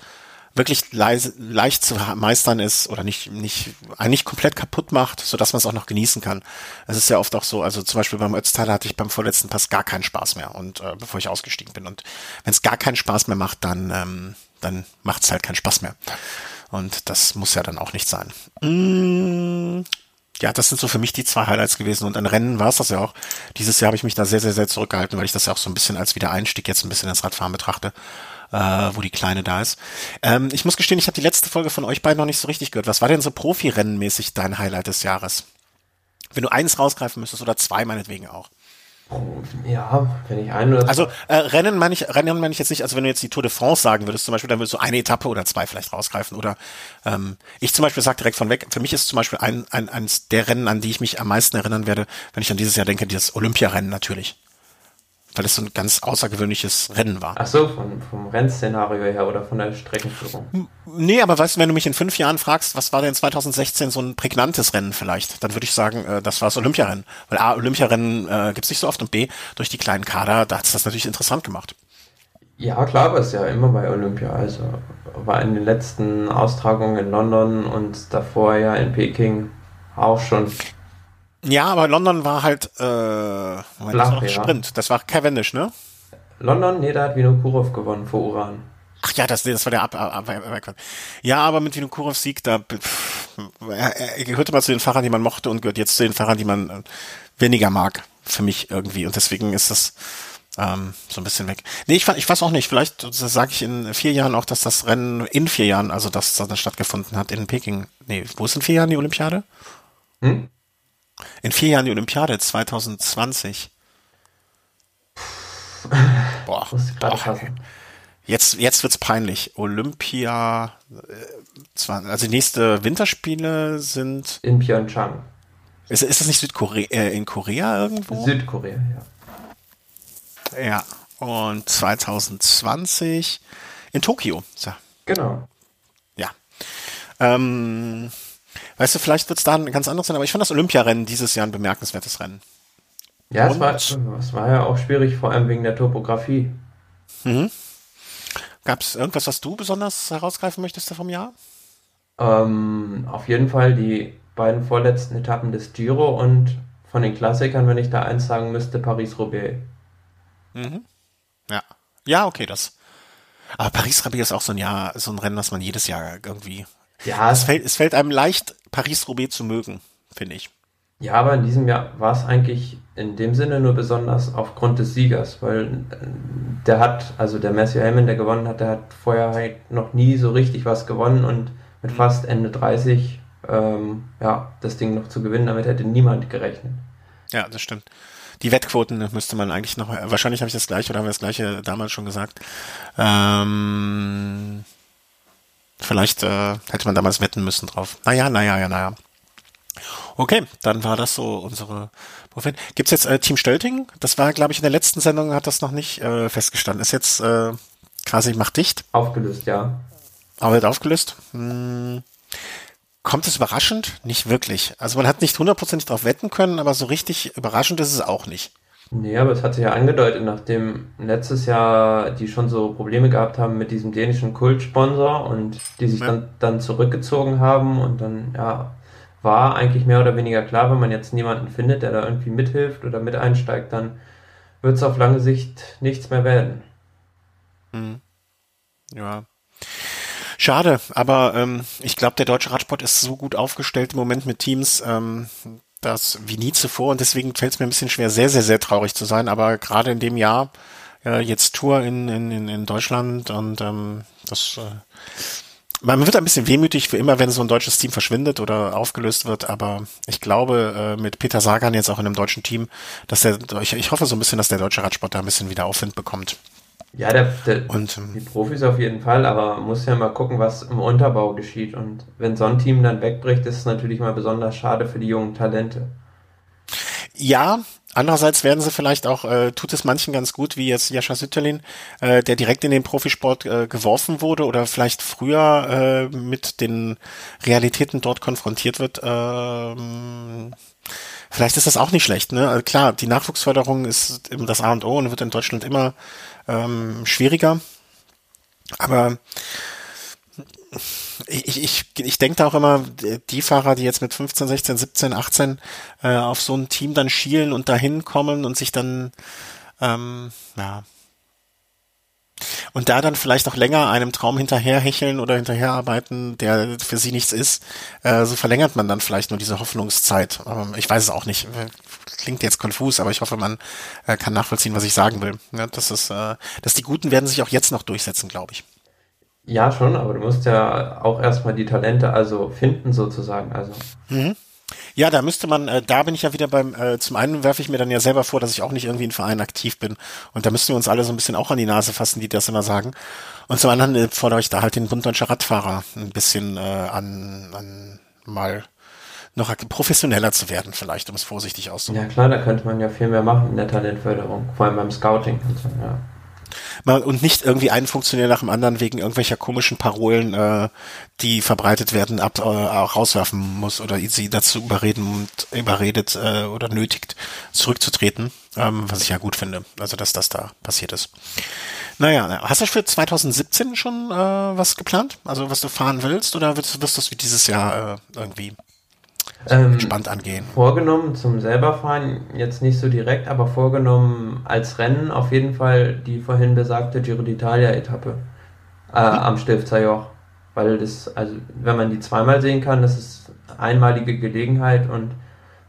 wirklich leise, leicht zu meistern ist oder nicht, nicht, eigentlich komplett kaputt macht, so dass man es auch noch genießen kann. Es ist ja oft auch so, also zum Beispiel beim Ötztaler hatte ich beim vorletzten Pass gar keinen Spaß mehr und äh, bevor ich ausgestiegen bin. Und wenn es gar keinen Spaß mehr macht, dann, ähm, dann macht es halt keinen Spaß mehr. Und das muss ja dann auch nicht sein. Mmh ja, das sind so für mich die zwei Highlights gewesen. Und an Rennen war es das ja auch. Dieses Jahr habe ich mich da sehr, sehr, sehr zurückgehalten, weil ich das ja auch so ein bisschen als Wiedereinstieg jetzt ein bisschen ins Radfahren betrachte, äh, wo die Kleine da ist. Ähm, ich muss gestehen, ich habe die letzte Folge von euch beiden noch nicht so richtig gehört. Was war denn so Profi-Rennenmäßig dein Highlight des Jahres? Wenn du eins rausgreifen müsstest oder zwei meinetwegen auch. Ja, wenn ich ein oder Also äh, Rennen meine ich, Rennen meine ich jetzt nicht, also wenn du jetzt die Tour de France sagen würdest zum Beispiel, dann würdest du eine Etappe oder zwei vielleicht rausgreifen. Oder ähm, ich zum Beispiel sage direkt von weg, für mich ist zum Beispiel ein, ein, eines der Rennen, an die ich mich am meisten erinnern werde, wenn ich an dieses Jahr denke, dieses Olympiarennen natürlich weil es so ein ganz außergewöhnliches Rennen war. Ach so, vom, vom Rennszenario her oder von der Streckenführung? Nee, aber weißt du, wenn du mich in fünf Jahren fragst, was war denn 2016 so ein prägnantes Rennen vielleicht, dann würde ich sagen, äh, das war das Olympiarennen. Weil A, Olympiarennen äh, gibt es nicht so oft und B, durch die kleinen Kader, da hat es das natürlich interessant gemacht. Ja, klar, aber es ist ja immer bei Olympia. Also war in den letzten Austragungen in London und davor ja in Peking auch schon ja, aber London war halt äh, Flach, das war ja. Sprint. Das war Cavendish, ne? London, nee, da hat Vinokurov gewonnen vor Uran. Ach ja, das, das war der Ab, Ab, Ab, Ja, aber mit Vinokurovs Sieg, da pff, er, er gehörte mal zu den Fahrern, die man mochte und gehört jetzt zu den Fahrern, die man äh, weniger mag, für mich irgendwie. Und deswegen ist das ähm, so ein bisschen weg. Nee, ich, ich weiß auch nicht. Vielleicht sage ich in vier Jahren auch, dass das Rennen in vier Jahren, also dass das stattgefunden hat in Peking. Nee, wo ist in vier Jahren die Olympiade? Hm? In vier Jahren die Olympiade 2020. Boah, boah. Jetzt, jetzt wird's peinlich. Olympia, äh, also die nächste Winterspiele sind in Pyeongchang. Ist, ist das nicht Südkorea, äh, in Korea irgendwo? Südkorea, ja. Ja, und 2020 in Tokio. So. Genau. Ja. Ähm, Weißt du, vielleicht wird es da ein ganz anderes sein, aber ich fand das Olympiarennen dieses Jahr ein bemerkenswertes Rennen. Ja, es war, es war ja auch schwierig, vor allem wegen der Topografie. Mhm. Gab es irgendwas, was du besonders herausgreifen möchtest vom Jahr? Ähm, auf jeden Fall die beiden vorletzten Etappen des Giro und von den Klassikern, wenn ich da eins sagen müsste, Paris-Roubaix. Mhm. Ja. Ja, okay, das. Aber Paris-Roubaix ist auch so ein Jahr, so ein Rennen, was man jedes Jahr irgendwie ja, es fällt, es fällt einem leicht, Paris-Roubaix zu mögen, finde ich. Ja, aber in diesem Jahr war es eigentlich in dem Sinne nur besonders aufgrund des Siegers, weil äh, der hat, also der Matthew Hellman, der gewonnen hat, der hat vorher halt noch nie so richtig was gewonnen und mit fast Ende 30 ähm, ja, das Ding noch zu gewinnen, damit hätte niemand gerechnet. Ja, das stimmt. Die Wettquoten müsste man eigentlich noch, wahrscheinlich habe ich das gleiche oder haben wir das gleiche damals schon gesagt. Ähm, Vielleicht äh, hätte man damals wetten müssen drauf. Naja, naja, ja, naja. Okay, dann war das so unsere Profil. Gibt's jetzt äh, Team Stölting? Das war, glaube ich, in der letzten Sendung hat das noch nicht äh, festgestanden. Ist jetzt äh, quasi macht dicht. Aufgelöst, ja. Aber wird aufgelöst. Hm. Kommt es überraschend? Nicht wirklich. Also man hat nicht hundertprozentig drauf wetten können, aber so richtig überraschend ist es auch nicht. Nee, aber es hat sich ja angedeutet, nachdem letztes Jahr die schon so Probleme gehabt haben mit diesem dänischen Kultsponsor und die sich ja. dann, dann zurückgezogen haben und dann, ja, war eigentlich mehr oder weniger klar, wenn man jetzt niemanden findet, der da irgendwie mithilft oder mit einsteigt, dann wird es auf lange Sicht nichts mehr werden. Mhm. Ja. Schade, aber ähm, ich glaube, der deutsche Radsport ist so gut aufgestellt im Moment mit Teams, ähm, das wie nie zuvor und deswegen fällt es mir ein bisschen schwer, sehr, sehr, sehr traurig zu sein. Aber gerade in dem Jahr, äh, jetzt Tour in, in, in Deutschland und ähm, das äh, man wird ein bisschen wehmütig für immer, wenn so ein deutsches Team verschwindet oder aufgelöst wird, aber ich glaube, äh, mit Peter Sagan jetzt auch in einem deutschen Team, dass der, ich, ich hoffe so ein bisschen, dass der deutsche Radsport da ein bisschen wieder Aufwind bekommt. Ja, der, der, und, ähm, die Profis auf jeden Fall, aber man muss ja mal gucken, was im Unterbau geschieht. Und wenn so ein Team dann wegbricht, ist es natürlich mal besonders schade für die jungen Talente. Ja, andererseits werden sie vielleicht auch, äh, tut es manchen ganz gut, wie jetzt Jascha Sütterlin, äh, der direkt in den Profisport äh, geworfen wurde oder vielleicht früher äh, mit den Realitäten dort konfrontiert wird. Ähm, vielleicht ist das auch nicht schlecht. Ne? Also klar, die Nachwuchsförderung ist das A und O und wird in Deutschland immer ähm, schwieriger. Aber ich, ich, ich denke da auch immer, die Fahrer, die jetzt mit 15, 16, 17, 18 äh, auf so ein Team dann schielen und dahin kommen und sich dann, ähm, ja. Und da dann vielleicht auch länger einem Traum hinterherhecheln oder hinterherarbeiten, der für sie nichts ist, äh, so verlängert man dann vielleicht nur diese Hoffnungszeit. Ähm, ich weiß es auch nicht. Klingt jetzt konfus, aber ich hoffe, man äh, kann nachvollziehen, was ich sagen will. Ja, das ist, äh, dass die Guten werden sich auch jetzt noch durchsetzen, glaube ich. Ja, schon, aber du musst ja auch erstmal die Talente also finden sozusagen. Also. Mhm. Ja, da müsste man, äh, da bin ich ja wieder beim, äh, zum einen werfe ich mir dann ja selber vor, dass ich auch nicht irgendwie in Verein aktiv bin. Und da müssten wir uns alle so ein bisschen auch an die Nase fassen, die das immer sagen. Und zum anderen äh, fordere ich da halt den Bund Deutscher Radfahrer ein bisschen äh, an, an mal noch professioneller zu werden, vielleicht, um es vorsichtig auszudrücken. Ja klar, da könnte man ja viel mehr machen in der Talentförderung, vor allem beim Scouting und so, ja und nicht irgendwie einen Funktionär nach dem anderen wegen irgendwelcher komischen Parolen, äh, die verbreitet werden, ab, äh, rauswerfen muss oder sie dazu überreden und überredet äh, oder nötigt, zurückzutreten, ähm, was ich ja gut finde, also dass das da passiert ist. Naja, hast du für 2017 schon äh, was geplant? Also was du fahren willst oder wirst, wirst du es wie dieses Jahr äh, irgendwie ähm, entspannt angehen? Vorgenommen zum selberfahren jetzt nicht so direkt, aber vorgenommen als Rennen auf jeden Fall die vorhin besagte Giro d'Italia-Etappe äh, mhm. am Stifter Joch. Weil das, also wenn man die zweimal sehen kann, das ist einmalige Gelegenheit und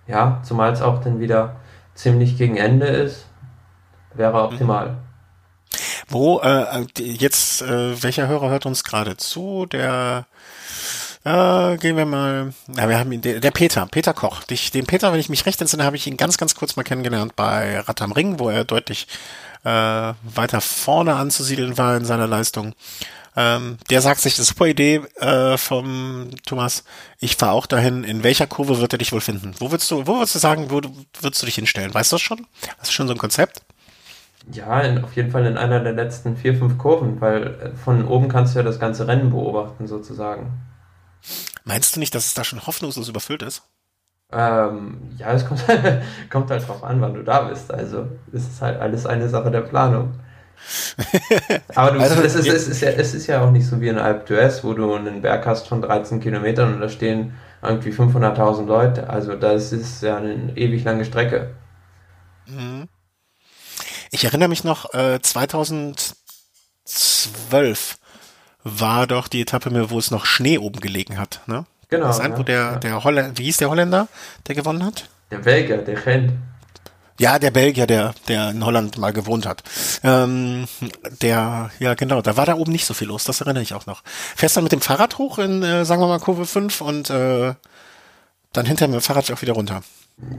ja, zumal es auch dann wieder ziemlich gegen Ende ist, wäre mhm. optimal. Wo, äh, jetzt, äh, welcher Hörer hört uns gerade zu? Der äh, gehen wir mal. Ja, wir haben ihn, der, der Peter, Peter Koch. Dich, den Peter, wenn ich mich recht entsinne, habe ich ihn ganz, ganz kurz mal kennengelernt bei Rad am Ring, wo er deutlich äh, weiter vorne anzusiedeln war in seiner Leistung. Ähm, der sagt sich, super Idee äh, vom Thomas. Ich fahre auch dahin. In welcher Kurve wird er dich wohl finden? Wo würdest du, wo würdest du sagen, wo würdest du dich hinstellen? Weißt du das schon? Hast du schon so ein Konzept? Ja, in, auf jeden Fall in einer der letzten vier, fünf Kurven, weil äh, von oben kannst du ja das ganze Rennen beobachten, sozusagen. Meinst du nicht, dass es da schon hoffnungslos überfüllt ist? Ähm, ja, es kommt, kommt halt drauf an, wann du da bist. Also es ist halt alles eine Sache der Planung. Aber du, also, es, ist, es, ist ja, es ist ja auch nicht so wie in Alp d'Huez, wo du einen Berg hast von 13 Kilometern und da stehen irgendwie 500.000 Leute. Also das ist ja eine ewig lange Strecke. Mhm. Ich erinnere mich noch, äh, 2012 war doch die Etappe, wo es noch Schnee oben gelegen hat. Ne? Genau. Das ein, wo der, ja. der Holländer, wie hieß der Holländer, der gewonnen hat? Der Belgier, der Gent. Ja, der Belgier, der, der in Holland mal gewohnt hat. Ähm, der, ja genau, da war da oben nicht so viel los, das erinnere ich auch noch. Fährst dann mit dem Fahrrad hoch in, äh, sagen wir mal, Kurve 5 und äh, dann hinter mit dem Fahrrad auch wieder runter.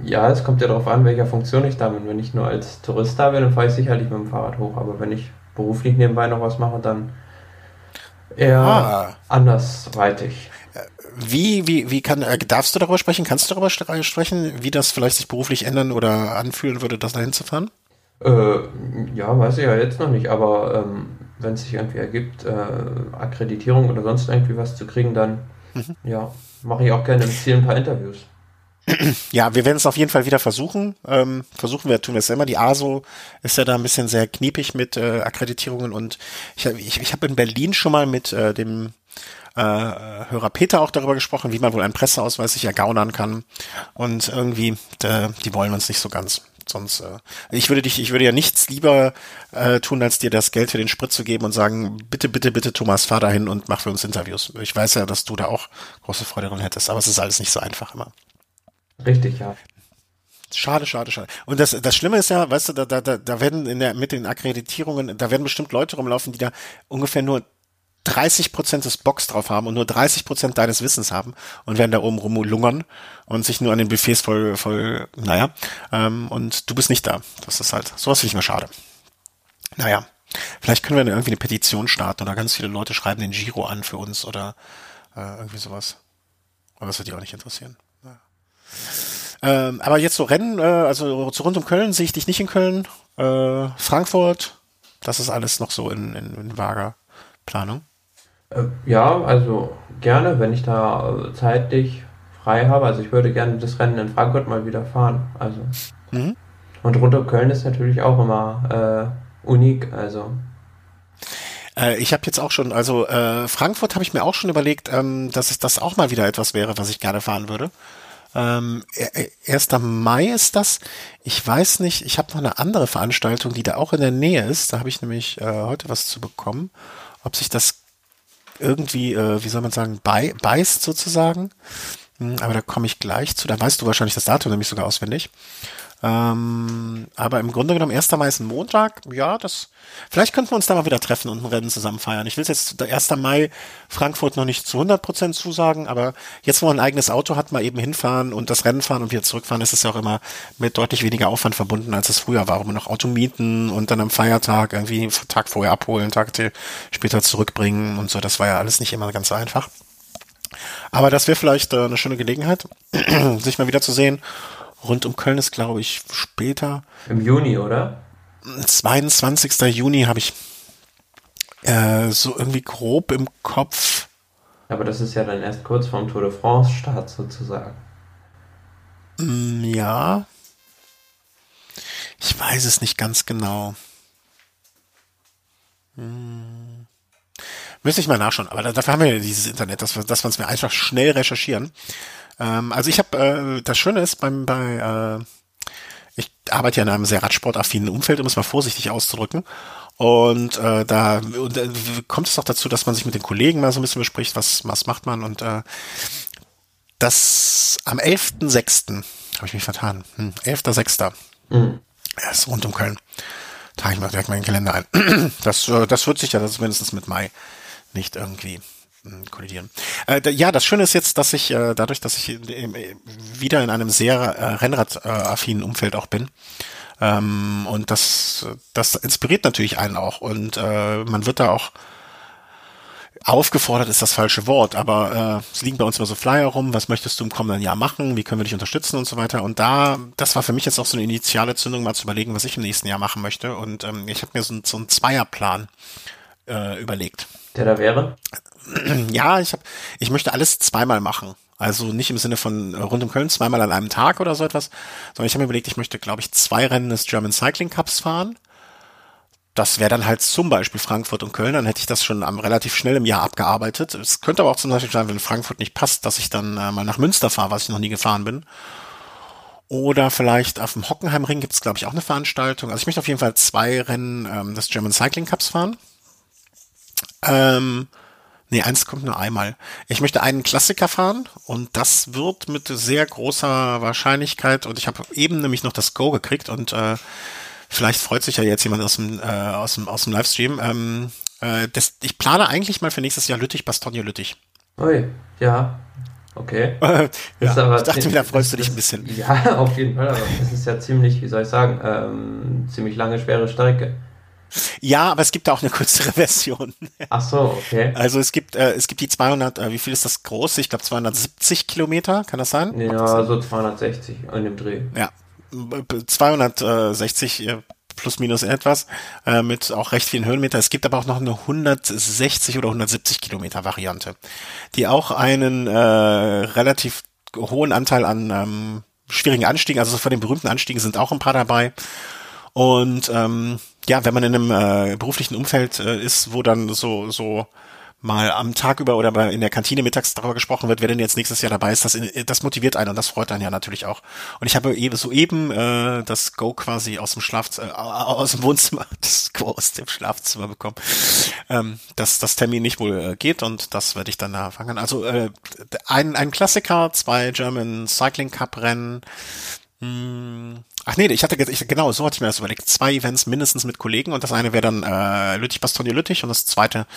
Ja, es kommt ja darauf an, welcher Funktion ich da bin. Wenn ich nur als Tourist da bin, dann fahre ich sicherlich mit dem Fahrrad hoch. Aber wenn ich beruflich nebenbei noch was mache, dann eher ah. andersweitig. Wie, wie, wie kann, äh, darfst du darüber sprechen? Kannst du darüber sprechen, wie das vielleicht sich beruflich ändern oder anfühlen würde, das dahin zu fahren? Äh, ja, weiß ich ja jetzt noch nicht, aber ähm, wenn es sich irgendwie ergibt, äh, Akkreditierung oder sonst irgendwie was zu kriegen, dann mhm. ja, mache ich auch gerne im Ziel ein paar Interviews. Ja, wir werden es auf jeden Fall wieder versuchen. Ähm, versuchen wir, tun wir es immer. Die ASO ist ja da ein bisschen sehr kniepig mit äh, Akkreditierungen und ich, ich, ich habe in Berlin schon mal mit äh, dem äh, Hörer Peter auch darüber gesprochen, wie man wohl einen Presseausweis sich ergaunern kann. Und irgendwie, äh, die wollen uns nicht so ganz. Sonst, äh, ich würde dich, ich würde ja nichts lieber äh, tun, als dir das Geld für den Sprit zu geben und sagen, bitte, bitte, bitte, Thomas, fahr dahin und mach für uns Interviews. Ich weiß ja, dass du da auch große Freude dran hättest, aber es ist alles nicht so einfach immer. Richtig, ja. Schade, schade, schade. Und das, das Schlimme ist ja, weißt du, da, da, da werden in der, mit den Akkreditierungen, da werden bestimmt Leute rumlaufen, die da ungefähr nur 30 Prozent des Box drauf haben und nur 30 Prozent deines Wissens haben und werden da oben rumlungern und sich nur an den Buffets voll, voll, naja, ähm, und du bist nicht da. Das ist halt, sowas finde ich mir schade. Naja, vielleicht können wir dann irgendwie eine Petition starten oder ganz viele Leute schreiben den Giro an für uns oder äh, irgendwie sowas. Aber das wird die auch nicht interessieren. Ähm, aber jetzt so Rennen, äh, also so rund um Köln sehe ich dich nicht in Köln. Äh, Frankfurt, das ist alles noch so in, in, in vager Planung. Äh, ja, also gerne, wenn ich da äh, zeitlich frei habe. Also ich würde gerne das Rennen in Frankfurt mal wieder fahren. Also mhm. und rund um Köln ist natürlich auch immer äh, unik. Also äh, ich habe jetzt auch schon, also äh, Frankfurt habe ich mir auch schon überlegt, ähm, dass es das auch mal wieder etwas wäre, was ich gerne fahren würde. Ähm, 1. Mai ist das. Ich weiß nicht, ich habe noch eine andere Veranstaltung, die da auch in der Nähe ist. Da habe ich nämlich äh, heute was zu bekommen. Ob sich das irgendwie, äh, wie soll man sagen, bei, beißt sozusagen. Hm, aber da komme ich gleich zu. Da weißt du wahrscheinlich das Datum nämlich sogar auswendig. Ähm, aber im Grunde genommen, 1. Mai ist ein Montag. Ja, das, vielleicht könnten wir uns da mal wieder treffen und ein Rennen zusammen feiern. Ich will jetzt, der 1. Mai Frankfurt noch nicht zu 100 Prozent zusagen, aber jetzt, wo man ein eigenes Auto hat, mal eben hinfahren und das Rennen fahren und wieder zurückfahren, ist es ja auch immer mit deutlich weniger Aufwand verbunden, als es früher war, wo man noch Auto mieten und dann am Feiertag irgendwie Tag vorher abholen, Tag später zurückbringen und so. Das war ja alles nicht immer ganz so einfach. Aber das wäre vielleicht äh, eine schöne Gelegenheit, sich mal wieder zu sehen Rund um Köln ist, glaube ich, später. Im Juni, oder? 22. Juni habe ich äh, so irgendwie grob im Kopf. Aber das ist ja dann erst kurz vorm Tour de France Start sozusagen. Mm, ja. Ich weiß es nicht ganz genau. Hm. Müsste ich mal nachschauen, aber dafür haben wir ja dieses Internet, dass wir, uns mir einfach schnell recherchieren. Ähm, also ich habe, äh, das Schöne ist beim, bei, äh, ich arbeite ja in einem sehr radsportaffinen Umfeld, um es mal vorsichtig auszudrücken. Und äh, da und, äh, kommt es auch dazu, dass man sich mit den Kollegen mal so ein bisschen bespricht, was, was macht man. Und äh, das am 11.06. habe ich mich vertan. Hm, 11.06. Mhm. Ja, ist rund um Köln. Trage ich mal direkt meinen Kalender ein. Das, äh, das wird sich ja zumindest mit Mai nicht irgendwie kollidieren. Äh, ja, das Schöne ist jetzt, dass ich äh, dadurch, dass ich äh, wieder in einem sehr äh, Rennrad-affinen Umfeld auch bin, ähm, und das, das inspiriert natürlich einen auch und äh, man wird da auch aufgefordert ist das falsche Wort, aber äh, es liegen bei uns immer so Flyer rum, was möchtest du im kommenden Jahr machen, wie können wir dich unterstützen und so weiter. Und da, das war für mich jetzt auch so eine initiale Zündung, mal zu überlegen, was ich im nächsten Jahr machen möchte. Und ähm, ich habe mir so, so einen Zweierplan äh, überlegt. Der da wäre? ja, ich habe, ich möchte alles zweimal machen. Also nicht im Sinne von äh, rund um Köln zweimal an einem Tag oder so etwas, sondern ich habe mir überlegt, ich möchte, glaube ich, zwei Rennen des German Cycling Cups fahren. Das wäre dann halt zum Beispiel Frankfurt und Köln, dann hätte ich das schon am, relativ schnell im Jahr abgearbeitet. Es könnte aber auch zum Beispiel sein, wenn Frankfurt nicht passt, dass ich dann äh, mal nach Münster fahre, was ich noch nie gefahren bin. Oder vielleicht auf dem Hockenheimring gibt es, glaube ich, auch eine Veranstaltung. Also ich möchte auf jeden Fall zwei Rennen ähm, des German Cycling Cups fahren. Ähm, Nee, eins kommt nur einmal. Ich möchte einen Klassiker fahren und das wird mit sehr großer Wahrscheinlichkeit und ich habe eben nämlich noch das Go gekriegt und äh, vielleicht freut sich ja jetzt jemand aus dem, äh, aus dem, aus dem Livestream. Ähm, äh, das, ich plane eigentlich mal für nächstes Jahr Lüttich, Bastogne Lüttich. Ui, ja. Okay. ja, ich dachte mir, da freust du dich ein bisschen. Ja, auf jeden Fall, aber das ist ja ziemlich, wie soll ich sagen, ähm, ziemlich lange, schwere Strecke. Ja, aber es gibt auch eine kürzere Version. Ach so, okay. Also es gibt, äh, es gibt die 200, äh, wie viel ist das große? Ich glaube 270 Kilometer, kann das sein? Ja, so 260 in dem Dreh. Ja, 260 äh, plus minus etwas, äh, mit auch recht vielen Höhenmeter. Es gibt aber auch noch eine 160 oder 170 Kilometer Variante, die auch einen äh, relativ hohen Anteil an ähm, schwierigen Anstiegen, also von den berühmten Anstiegen sind auch ein paar dabei. Und ähm, ja, wenn man in einem äh, beruflichen Umfeld äh, ist, wo dann so so mal am Tag über oder bei, in der Kantine mittags darüber gesprochen wird, wer denn jetzt nächstes Jahr dabei ist, das, das motiviert einen und das freut einen ja natürlich auch. Und ich habe eben soeben äh, das Go quasi aus dem Schlafzimmer, äh, aus dem Wohnzimmer, das Go aus dem Schlafzimmer bekommen, ähm, dass das Termin nicht wohl äh, geht und das werde ich dann da fangen. Also äh, ein, ein Klassiker, zwei German Cycling Cup Rennen, hm, Ach nee, ich hatte ich, genau, so hatte ich mir das überlegt. Zwei Events mindestens mit Kollegen und das eine wäre dann äh, Lüttich Bastogne Lüttich und das zweite,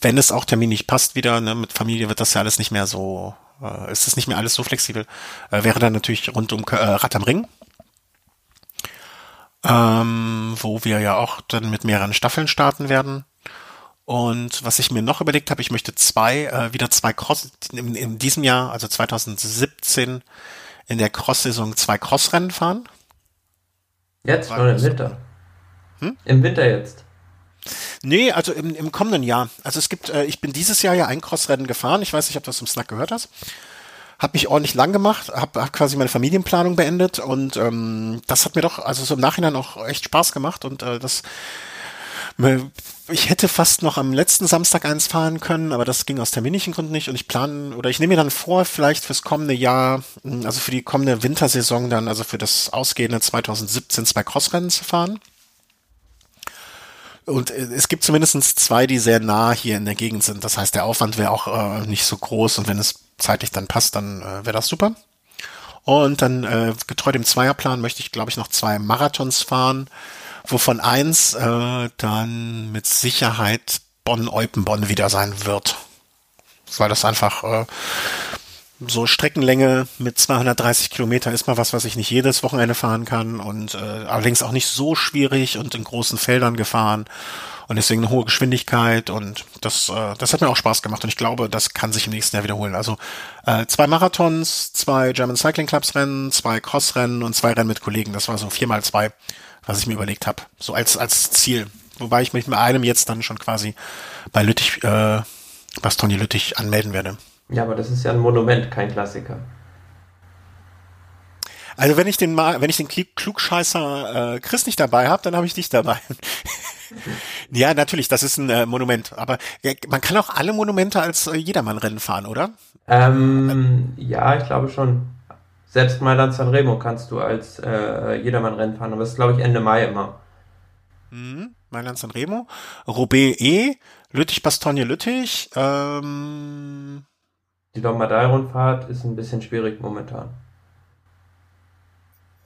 wenn es auch terminlich passt wieder, ne, mit Familie wird das ja alles nicht mehr so, äh, ist es nicht mehr alles so flexibel, äh, wäre dann natürlich rund um äh, Rad am Ring. Ähm, wo wir ja auch dann mit mehreren Staffeln starten werden. Und was ich mir noch überlegt habe, ich möchte zwei, äh, wieder zwei Cross in, in diesem Jahr, also 2017, in der Cross-Saison zwei Crossrennen fahren. Jetzt oder im Winter? Hm? Im Winter jetzt. Nee, also im, im kommenden Jahr. Also es gibt, äh, ich bin dieses Jahr ja ein Crossrennen gefahren. Ich weiß nicht, ob du das im Snack gehört hast. Hab mich ordentlich lang gemacht, hab, hab quasi meine Familienplanung beendet und ähm, das hat mir doch, also so im Nachhinein auch echt Spaß gemacht und äh, das Ich hätte fast noch am letzten Samstag eins fahren können, aber das ging aus terminischen Gründen nicht und ich plane oder ich nehme mir dann vor, vielleicht fürs kommende Jahr, hm, also für die kommende Wintersaison dann, also für das ausgehende 2017 zwei Crossrennen zu fahren. Und äh, es gibt zumindest zwei, die sehr nah hier in der Gegend sind. Das heißt, der Aufwand wäre auch äh, nicht so groß und wenn es zeitlich dann passt, dann äh, wäre das super. Und dann äh, getreu dem Zweierplan möchte ich, glaube ich, noch zwei Marathons fahren, wovon eins äh, dann mit Sicherheit Bonn-Eupenbonn wieder sein wird. Weil das einfach äh, so Streckenlänge mit 230 Kilometer ist mal was, was ich nicht jedes Wochenende fahren kann und äh, allerdings auch nicht so schwierig und in großen Feldern gefahren und deswegen eine hohe Geschwindigkeit und das, äh, das hat mir auch Spaß gemacht und ich glaube, das kann sich im nächsten Jahr wiederholen. Also äh, zwei Marathons, zwei German Cycling Clubs Rennen, zwei Crossrennen und zwei Rennen mit Kollegen. Das war so vier mal zwei, was ich mir überlegt habe, so als als Ziel. Wobei ich mich mit einem jetzt dann schon quasi bei Lüttich, äh, Bastogne Lüttich anmelden werde. Ja, aber das ist ja ein Monument, kein Klassiker. Also wenn ich den mal, wenn ich den Klugscheißer äh, Chris nicht dabei habe, dann habe ich dich dabei. ja, natürlich, das ist ein äh, Monument. Aber äh, man kann auch alle Monumente als äh, Jedermann-Rennen fahren, oder? Ähm, ja, ich glaube schon. Selbst Mailand Sanremo kannst du als äh, Jedermann-Rennen fahren, aber das ist, glaube ich, Ende Mai immer. Mhm. Mailand Sanremo, Roubaix E, Lüttich-Bastogne-Lüttich. Ähm, Die Lombardei-Rundfahrt ist ein bisschen schwierig momentan.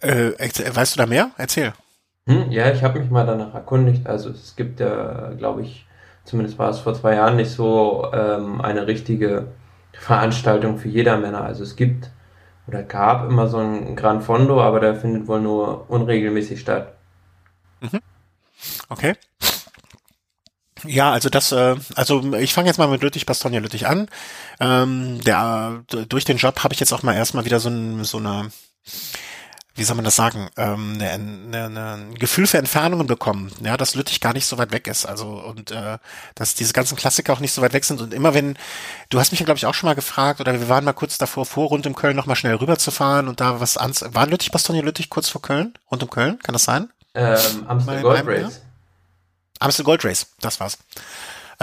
Äh, weißt du da mehr? Erzähl. Hm, ja, ich habe mich mal danach erkundigt. Also es gibt ja, glaube ich, zumindest war es vor zwei Jahren nicht so ähm, eine richtige Veranstaltung für jeder Männer. Also es gibt oder gab immer so ein Gran Fondo, aber der findet wohl nur unregelmäßig statt. Mhm. Okay. Ja, also das, äh, also ich fange jetzt mal mit Lüttich Bastogne Lüttich an. Ähm, der durch den Job habe ich jetzt auch mal erstmal wieder so, ein, so eine wie soll man das sagen, ähm, ne, ne, ne, ein Gefühl für Entfernungen bekommen, ja, dass Lüttich gar nicht so weit weg ist, also und äh, dass diese ganzen Klassiker auch nicht so weit weg sind. Und immer wenn, du hast mich ja glaube ich auch schon mal gefragt oder wir waren mal kurz davor vor, rund um Köln nochmal schnell rüberzufahren und da was ans, war Lüttich, Bastogne Lüttich kurz vor Köln, rund um Köln, kann das sein? Ähm, Amstel Gold Race. Amstel Gold Race, das war's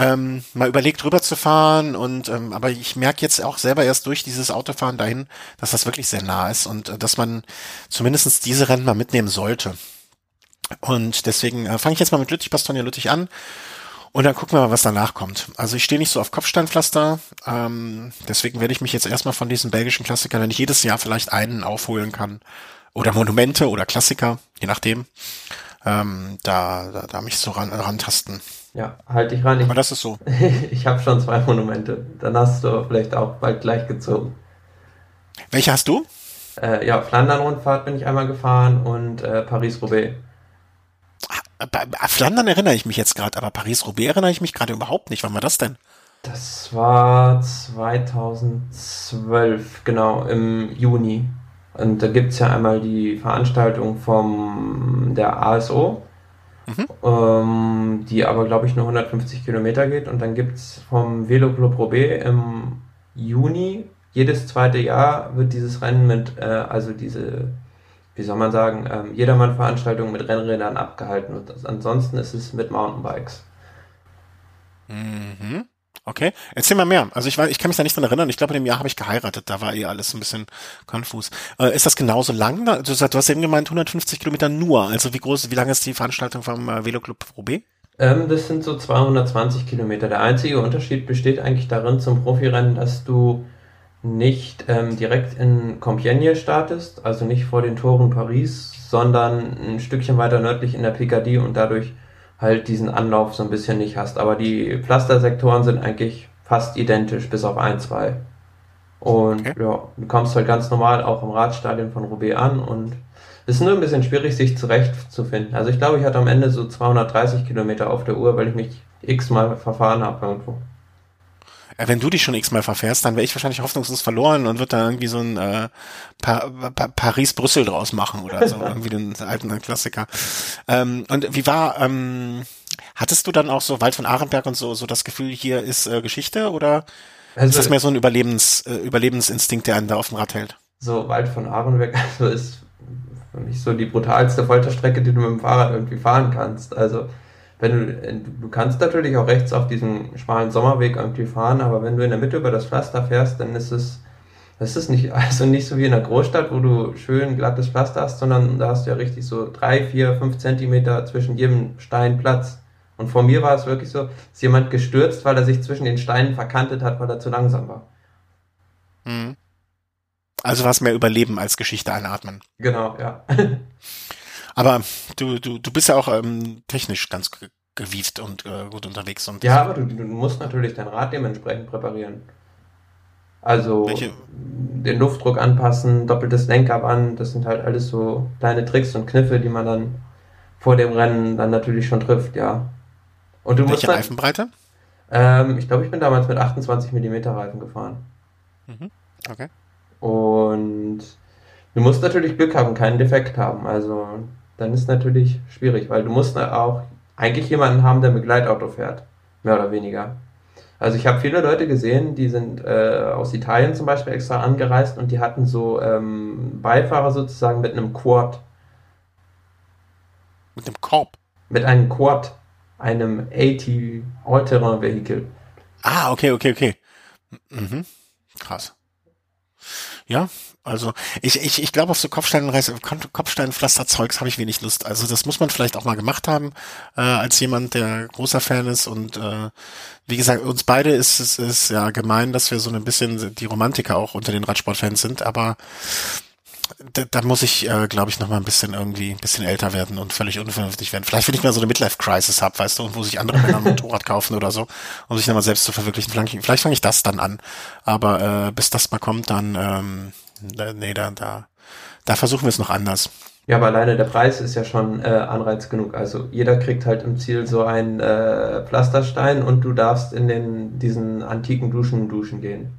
ähm, mal überlegt rüberzufahren und ähm, aber ich merke jetzt auch selber erst durch dieses Autofahren dahin, dass das wirklich sehr nah ist und äh, dass man zumindestens diese Rennen mal mitnehmen sollte. Und deswegen äh, fange ich jetzt mal mit Lüttich, Bastogne Lüttich an und dann gucken wir mal, was danach kommt. Also ich stehe nicht so auf Kopfsteinpflaster, ähm, deswegen werde ich mich jetzt erstmal von diesen belgischen Klassikern, wenn ich jedes Jahr vielleicht einen aufholen kann, oder Monumente oder Klassiker, je nachdem, ähm, da, da, da mich so ran, rantasten. Ja, halt dich ran. Ich, Aber das ist so. ich habe schon zwei Monumente. Dann hast du vielleicht auch bald gleich gezogen. Welche hast du? Äh, ja, Flandern-Rundfahrt bin ich einmal gefahren und äh, Paris-Roubaix. Ah, Flandern erinnere ich mich jetzt gerade, aber Paris-Roubaix erinnere ich mich gerade überhaupt nicht. Wann war das denn? Das war 2012, genau, im Juni. Und da gibt es ja einmal die Veranstaltung vom der ASO, Mhm. Ähm, die aber, glaube ich, nur 150 Kilometer geht. Und dann gibt es vom Velo Club Roubaix im Juni, jedes zweite Jahr wird dieses Rennen mit, äh, also diese, wie soll man sagen, ähm, Jedermann-Veranstaltung mit Rennrädern abgehalten. Und ansonsten ist es mit Mountainbikes. Mhm. Okay, erzähl mal mehr. Also ich weiß, ich kann mich da nicht dran erinnern. Ich glaube, in dem Jahr habe ich geheiratet. Da war eh alles ein bisschen konfus. Äh, ist das genauso lang? Du, du hast eben gemeint 150 Kilometer nur. Also wie groß, wie lang ist die Veranstaltung vom äh, Veloclub Roubaix? Ähm, das sind so 220 Kilometer. Der einzige Unterschied besteht eigentlich darin zum Profirennen, dass du nicht ähm, direkt in Compiègne startest, also nicht vor den Toren Paris, sondern ein Stückchen weiter nördlich in der Picardie und dadurch halt diesen Anlauf so ein bisschen nicht hast. Aber die Pflastersektoren sind eigentlich fast identisch, bis auf ein, zwei. Und okay. ja, du kommst halt ganz normal auch im Radstadion von Roubaix an und es ist nur ein bisschen schwierig, sich zurechtzufinden. Also ich glaube, ich hatte am Ende so 230 Kilometer auf der Uhr, weil ich mich x-mal verfahren habe irgendwo. Äh, wenn du dich schon x-mal verfährst, dann wäre ich wahrscheinlich hoffnungslos verloren und würde da irgendwie so ein äh, pa pa Paris-Brüssel draus machen oder so, irgendwie den alten Klassiker. Ähm, und wie war, ähm, hattest du dann auch so Wald von Arenberg und so, so das Gefühl, hier ist äh, Geschichte oder also, ist das mehr so ein Überlebens, äh, Überlebensinstinkt, der einen da auf dem Rad hält? So Wald von Arenberg, also ist für mich so die brutalste Folterstrecke, die du mit dem Fahrrad irgendwie fahren kannst. Also wenn du, du kannst natürlich auch rechts auf diesem schmalen Sommerweg irgendwie fahren, aber wenn du in der Mitte über das Pflaster fährst, dann ist es, das ist nicht, also nicht so wie in der Großstadt, wo du schön glattes Pflaster hast, sondern da hast du ja richtig so drei, vier, fünf Zentimeter zwischen jedem Stein Platz. Und vor mir war es wirklich so, ist jemand gestürzt, weil er sich zwischen den Steinen verkantet hat, weil er zu langsam war. Mhm. Also war es mehr Überleben als Geschichte einatmen. Genau, ja. Aber du, du, du bist ja auch ähm, technisch ganz gewieft und äh, gut unterwegs. Und ja, aber du, du musst natürlich dein Rad dementsprechend präparieren. Also Welche? den Luftdruck anpassen, doppeltes Lenkerband, das sind halt alles so kleine Tricks und Kniffe, die man dann vor dem Rennen dann natürlich schon trifft, ja. Und du Welche musst dann, Reifenbreite? Ähm, ich glaube, ich bin damals mit 28 mm Reifen gefahren. Mhm. Okay. Und du musst natürlich Glück haben, keinen Defekt haben. Also dann ist natürlich schwierig, weil du musst auch eigentlich jemanden haben, der ein Begleitauto fährt. Mehr oder weniger. Also ich habe viele Leute gesehen, die sind äh, aus Italien zum Beispiel extra angereist und die hatten so ähm, Beifahrer sozusagen mit einem Quad. Mit einem Korb? Mit einem Quad, einem AT All-Terrain-Vehikel. Ah, okay, okay, okay. Mhm. Krass. Ja, also ich, ich, ich glaube auf so Kopfsteinreise, Kopfsteinpflasterzeugs habe ich wenig Lust. Also das muss man vielleicht auch mal gemacht haben, äh, als jemand, der großer Fan ist. Und äh, wie gesagt, uns beide ist es ist, ja gemein, dass wir so ein bisschen die Romantiker auch unter den Radsportfans sind, aber da, da muss ich, äh, glaube ich, noch mal ein bisschen irgendwie ein bisschen älter werden und völlig unvernünftig werden. Vielleicht, wenn ich mal so eine Midlife-Crisis habe, weißt du, und wo sich andere Männer ein Motorrad kaufen oder so, um sich nochmal selbst zu verwirklichen. Vielleicht, vielleicht fange ich das dann an. Aber äh, bis das mal kommt, dann ähm, nee, da, da, da versuchen wir es noch anders. Ja, aber alleine der Preis ist ja schon äh, Anreiz genug. Also jeder kriegt halt im Ziel so einen äh, Pflasterstein und du darfst in den diesen antiken Duschen duschen gehen.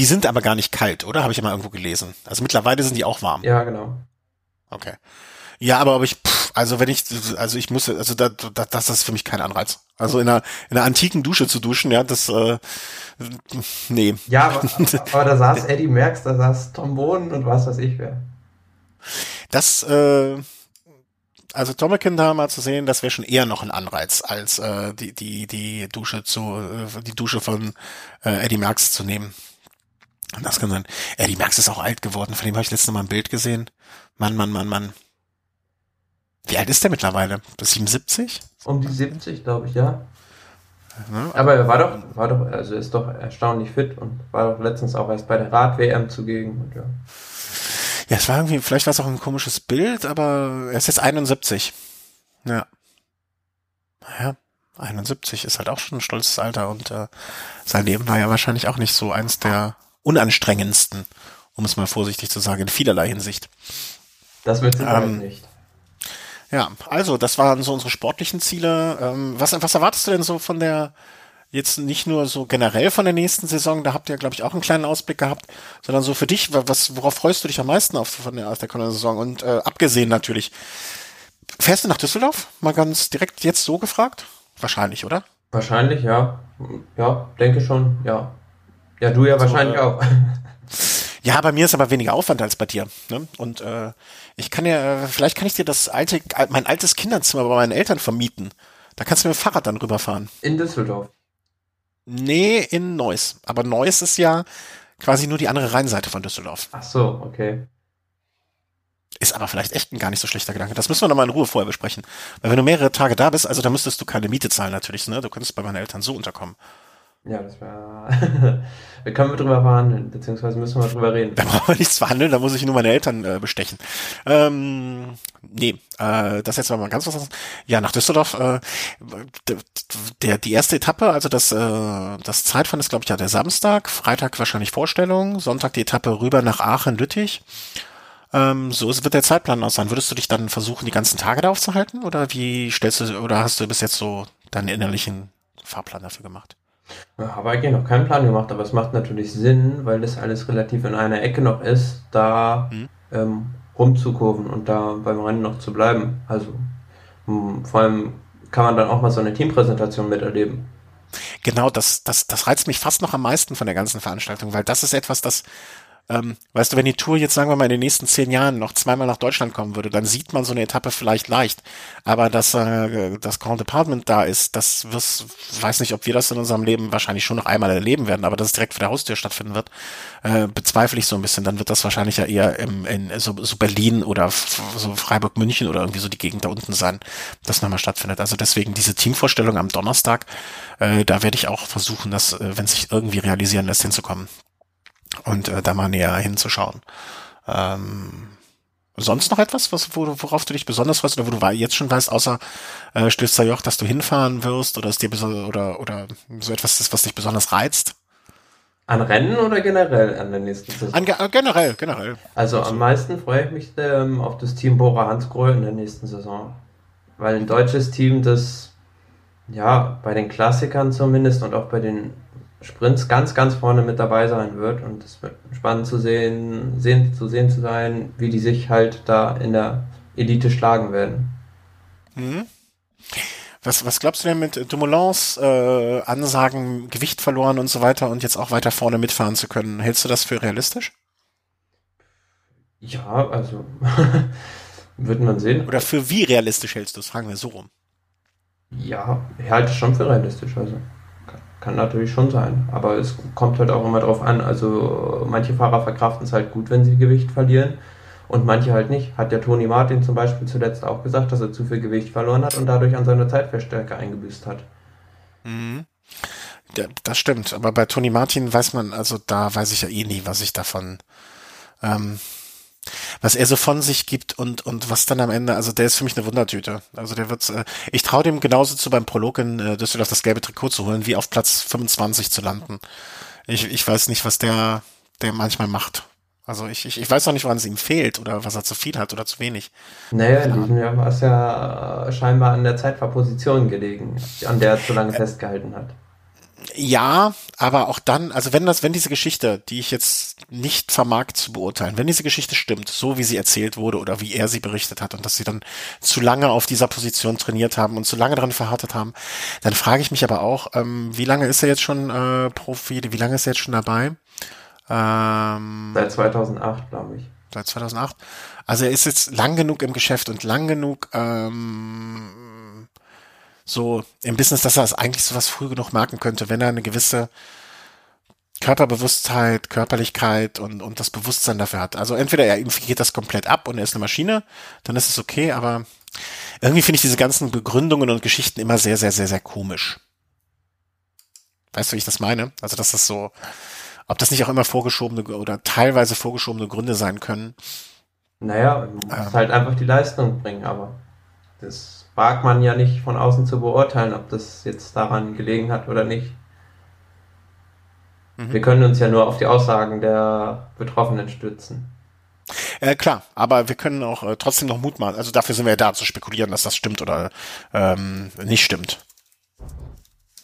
Die sind aber gar nicht kalt, oder? Habe ich ja mal irgendwo gelesen. Also mittlerweile sind die auch warm. Ja, genau. Okay. Ja, aber ob ich, pff, also wenn ich, also ich muss, also da, da, das ist für mich kein Anreiz. Also in einer, in einer antiken Dusche zu duschen, ja, das, äh, nee. Ja, aber, aber da saß Eddie Merckx, da saß Tom Bohnen und was weiß ich wer. Das, äh, also Tommeken da mal zu sehen, das wäre schon eher noch ein Anreiz, als äh, die, die, die Dusche zu, äh, die Dusche von äh, Eddie Merckx zu nehmen. Das kann sein. Eddie Merckx ist auch alt geworden, von dem habe ich letztes Mal ein Bild gesehen. Mann, Mann, Mann, Mann. Wie alt ist der mittlerweile? 77? Um die 70, glaube ich, ja. ja. Aber er war doch, war doch, also ist doch erstaunlich fit und war doch letztens auch erst bei der Rad-WM zugegen. Und ja. ja, es war irgendwie, vielleicht war es auch ein komisches Bild, aber er ist jetzt 71. Ja. Naja, 71 ist halt auch schon ein stolzes Alter und äh, sein Leben war ja wahrscheinlich auch nicht so eins der unanstrengendsten, um es mal vorsichtig zu sagen, in vielerlei Hinsicht. Das wird Sicherheit ähm, nicht. Ja, also das waren so unsere sportlichen Ziele. Ähm, was, was erwartest du denn so von der, jetzt nicht nur so generell von der nächsten Saison, da habt ihr, glaube ich, auch einen kleinen Ausblick gehabt, sondern so für dich, was, worauf freust du dich am meisten auf, von der, aus der kommenden Saison? Und äh, abgesehen natürlich, fährst du nach Düsseldorf? Mal ganz direkt jetzt so gefragt? Wahrscheinlich, oder? Wahrscheinlich, ja. Ja, denke schon, ja. Ja, du ja so, wahrscheinlich äh, auch. Ja, bei mir ist aber weniger Aufwand als bei dir. Ne? Und äh, ich kann ja, vielleicht kann ich dir das alte, mein altes Kinderzimmer bei meinen Eltern vermieten. Da kannst du mit dem Fahrrad dann rüberfahren. In Düsseldorf. Nee, in Neuss. Aber Neuss ist ja quasi nur die andere Rheinseite von Düsseldorf. Ach so, okay. Ist aber vielleicht echt ein gar nicht so schlechter Gedanke. Das müssen wir nochmal in Ruhe vorher besprechen. Weil wenn du mehrere Tage da bist, also da müsstest du keine Miete zahlen natürlich, ne? Du könntest bei meinen Eltern so unterkommen. Ja, das wäre. wir können drüber verhandeln, beziehungsweise müssen wir drüber reden. Da brauchen wir nichts verhandeln, da muss ich nur meine Eltern äh, bestechen. Ähm, nee, äh, das jetzt mal ganz was. Ja, nach Düsseldorf, äh, der, die erste Etappe, also das, äh, das Zeitfahren ist, glaube ich, ja der Samstag, Freitag wahrscheinlich Vorstellung, Sonntag die Etappe rüber nach Aachen-Lüttich. Ähm, so wird der Zeitplan aus sein. Würdest du dich dann versuchen, die ganzen Tage da aufzuhalten? Oder wie stellst du, oder hast du bis jetzt so deinen innerlichen Fahrplan dafür gemacht? Ja, habe eigentlich noch keinen Plan gemacht, aber es macht natürlich Sinn, weil das alles relativ in einer Ecke noch ist, da mhm. ähm, rumzukurven und da beim Rennen noch zu bleiben. Also hm, vor allem kann man dann auch mal so eine Teampräsentation miterleben. Genau, das, das, das reizt mich fast noch am meisten von der ganzen Veranstaltung, weil das ist etwas, das ähm, weißt du, wenn die Tour jetzt, sagen wir mal, in den nächsten zehn Jahren noch zweimal nach Deutschland kommen würde, dann sieht man so eine Etappe vielleicht leicht. Aber dass äh, das Grand Department da ist, das wirst, weiß nicht, ob wir das in unserem Leben wahrscheinlich schon noch einmal erleben werden, aber dass es direkt vor der Haustür stattfinden wird, äh, bezweifle ich so ein bisschen. Dann wird das wahrscheinlich ja eher im, in so, so Berlin oder so Freiburg, München oder irgendwie so die Gegend da unten sein, das nochmal stattfindet. Also deswegen diese Teamvorstellung am Donnerstag, äh, da werde ich auch versuchen, das, äh, wenn sich irgendwie realisieren lässt, hinzukommen und äh, da mal näher hinzuschauen. Ähm, sonst noch etwas, was, wo, worauf du dich besonders freust oder wo du jetzt schon weißt, außer äh, Joch, dass du hinfahren wirst oder ist dir oder oder so etwas ist, was dich besonders reizt? An Rennen oder generell an der nächsten Saison? An, äh, generell, generell. Also am meisten freue ich mich ähm, auf das Team Bora Hansgrohe in der nächsten Saison. Weil ein deutsches Team, das ja bei den Klassikern zumindest und auch bei den Sprints ganz, ganz vorne mit dabei sein wird. Und es wird spannend zu sehen, sehen, zu sehen zu sein, wie die sich halt da in der Elite schlagen werden. Mhm. Was, was glaubst du denn mit Dumoulins äh, Ansagen, Gewicht verloren und so weiter und jetzt auch weiter vorne mitfahren zu können? Hältst du das für realistisch? Ja, also wird man sehen. Oder für wie realistisch hältst du es? Fragen wir so rum. Ja, ich halte es schon für realistisch. Also kann natürlich schon sein, aber es kommt halt auch immer drauf an. Also manche Fahrer verkraften es halt gut, wenn sie Gewicht verlieren und manche halt nicht. Hat der Toni Martin zum Beispiel zuletzt auch gesagt, dass er zu viel Gewicht verloren hat und dadurch an seiner Zeitverstärke eingebüßt hat. Mhm. Ja, das stimmt, aber bei Toni Martin weiß man, also da weiß ich ja eh nie, was ich davon ähm, was er so von sich gibt und und was dann am Ende, also der ist für mich eine Wundertüte. Also der wird, äh, ich traue dem genauso zu beim Prolog in äh, Düsseldorf das gelbe Trikot zu holen, wie auf Platz 25 zu landen. Ich, ich weiß nicht, was der der manchmal macht. Also ich, ich, ich weiß auch nicht, woran es ihm fehlt oder was er zu viel hat oder zu wenig. Naja, in diesem Jahr war es ja äh, scheinbar an der Zeitverposition gelegen, an der er zu lange festgehalten hat. Ja, aber auch dann, also wenn das, wenn diese Geschichte, die ich jetzt nicht vermag zu beurteilen, wenn diese Geschichte stimmt, so wie sie erzählt wurde oder wie er sie berichtet hat und dass sie dann zu lange auf dieser Position trainiert haben und zu lange daran verhartet haben, dann frage ich mich aber auch, ähm, wie lange ist er jetzt schon äh, Profi, wie lange ist er jetzt schon dabei? Ähm, seit 2008, glaube ich. Seit 2008. Also er ist jetzt lang genug im Geschäft und lang genug ähm, so im Business, dass er es eigentlich sowas früh genug merken könnte, wenn er eine gewisse Körperbewusstheit, Körperlichkeit und, und das Bewusstsein dafür hat. Also entweder er geht das komplett ab und er ist eine Maschine, dann ist es okay, aber irgendwie finde ich diese ganzen Begründungen und Geschichten immer sehr, sehr, sehr, sehr komisch. Weißt du, wie ich das meine? Also, dass das so, ob das nicht auch immer vorgeschobene oder teilweise vorgeschobene Gründe sein können. Naja, man muss ähm, halt einfach die Leistung bringen, aber das wagt man ja nicht von außen zu beurteilen, ob das jetzt daran gelegen hat oder nicht. Mhm. Wir können uns ja nur auf die Aussagen der Betroffenen stützen. Äh, klar, aber wir können auch äh, trotzdem noch Mut machen. Also dafür sind wir ja da zu spekulieren, dass das stimmt oder ähm, nicht stimmt.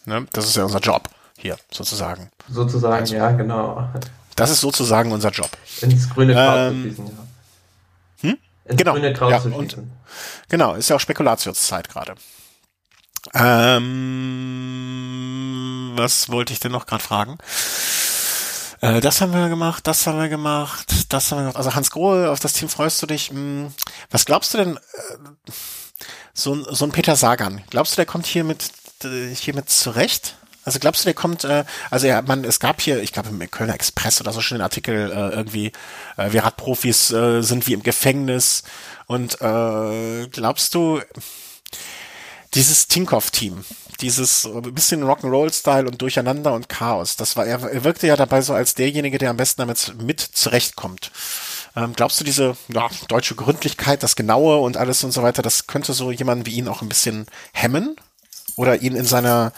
Ne? Das ist ja unser Job hier, sozusagen. Sozusagen, also, ja, genau. Das ist sozusagen unser Job. Ins grüne Kraut ähm, ja ins genau, ja, und, Genau, ist ja auch Spekulationszeit gerade. Ähm, was wollte ich denn noch gerade fragen? Äh, das haben wir gemacht, das haben wir gemacht, das haben wir gemacht. Also Hans Grohe, auf das Team freust du dich. Hm, was glaubst du denn, äh, so, so ein Peter Sagan, glaubst du, der kommt hier mit, äh, hier mit zurecht? Also glaubst du, der kommt, äh, also ja, man, es gab hier, ich glaube im Kölner Express oder so schon den Artikel äh, irgendwie, äh, wir Radprofis äh, sind wie im Gefängnis. Und äh, glaubst du, dieses Tinkoff-Team, dieses bisschen Rock'n'Roll-Style und Durcheinander und Chaos, das war, er, er wirkte ja dabei so als derjenige, der am besten damit mit zurechtkommt. Ähm, glaubst du, diese ja, deutsche Gründlichkeit, das Genaue und alles und so weiter, das könnte so jemanden wie ihn auch ein bisschen hemmen? Oder ihn in seiner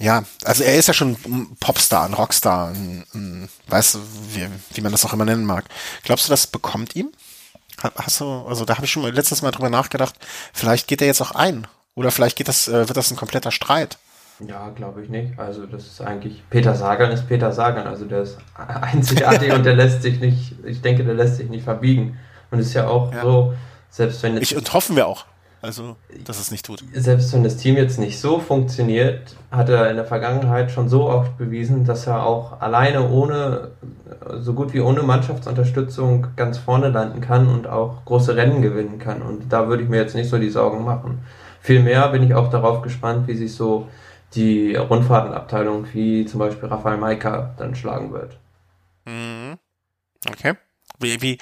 ja, also er ist ja schon ein Popstar, ein Rockstar, ein, ein, weißt du, wie, wie man das auch immer nennen mag. Glaubst du, das bekommt ihm? Hast du, also da habe ich schon mal letztes Mal drüber nachgedacht, vielleicht geht er jetzt auch ein. Oder vielleicht geht das, äh, wird das ein kompletter Streit. Ja, glaube ich nicht. Also das ist eigentlich, Peter Sagan ist Peter Sagan, also der ist einzigartig und der lässt sich nicht, ich denke, der lässt sich nicht verbiegen. Und ist ja auch ja. so, selbst wenn ich, und hoffen wir auch. Also, dass es nicht tut. Selbst wenn das Team jetzt nicht so funktioniert, hat er in der Vergangenheit schon so oft bewiesen, dass er auch alleine ohne, so gut wie ohne Mannschaftsunterstützung ganz vorne landen kann und auch große Rennen gewinnen kann. Und da würde ich mir jetzt nicht so die Sorgen machen. Vielmehr bin ich auch darauf gespannt, wie sich so die Rundfahrtenabteilung wie zum Beispiel Rafael Maika dann schlagen wird. Mhm. Okay. Wie, wie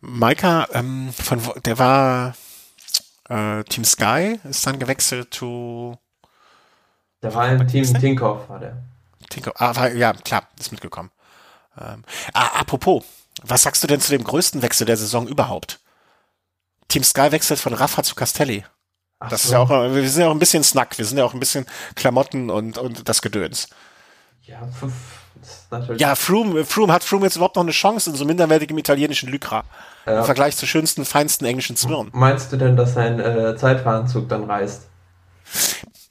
Maika, ähm, von, der war äh, Team Sky, ist dann gewechselt zu. Der war im Team Tinkoff, war der. Tinkoff, ah, war, ja, klar, ist mitgekommen. Ähm, ah, apropos, was sagst du denn zu dem größten Wechsel der Saison überhaupt? Team Sky wechselt von Rafa zu Castelli. Ach das so. ist ja auch, wir sind ja auch ein bisschen Snack, wir sind ja auch ein bisschen Klamotten und, und das Gedöns. Ja, ja, Froome, Froome, hat Froome jetzt überhaupt noch eine Chance in so minderwertigem italienischen Lycra? Ja. Im Vergleich zu schönsten, feinsten englischen Zwirn. Meinst du denn, dass sein äh, Zeitfahranzug dann reißt?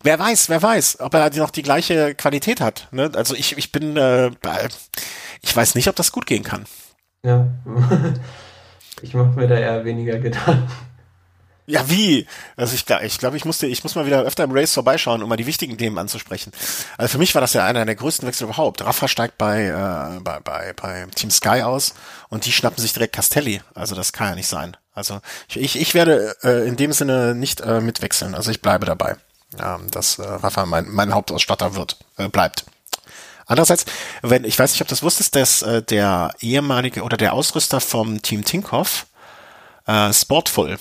Wer weiß, wer weiß, ob er noch die gleiche Qualität hat. Ne? Also ich, ich bin, äh, ich weiß nicht, ob das gut gehen kann. Ja, ich mache mir da eher weniger Gedanken. Ja, wie? Also ich glaube, ich, glaub, ich musste, ich muss mal wieder öfter im Race vorbeischauen, um mal die wichtigen Themen anzusprechen. Also für mich war das ja einer der größten Wechsel überhaupt. Rafa steigt bei, äh, bei, bei, bei Team Sky aus und die schnappen sich direkt Castelli. Also das kann ja nicht sein. Also ich, ich, ich werde äh, in dem Sinne nicht äh, mitwechseln. Also ich bleibe dabei, ähm, dass äh, Rafa mein, mein Hauptausstatter wird, äh, bleibt. Andererseits, wenn ich weiß nicht, ob das wusstest, dass äh, der ehemalige oder der Ausrüster vom Team Tinkoff äh, Sportful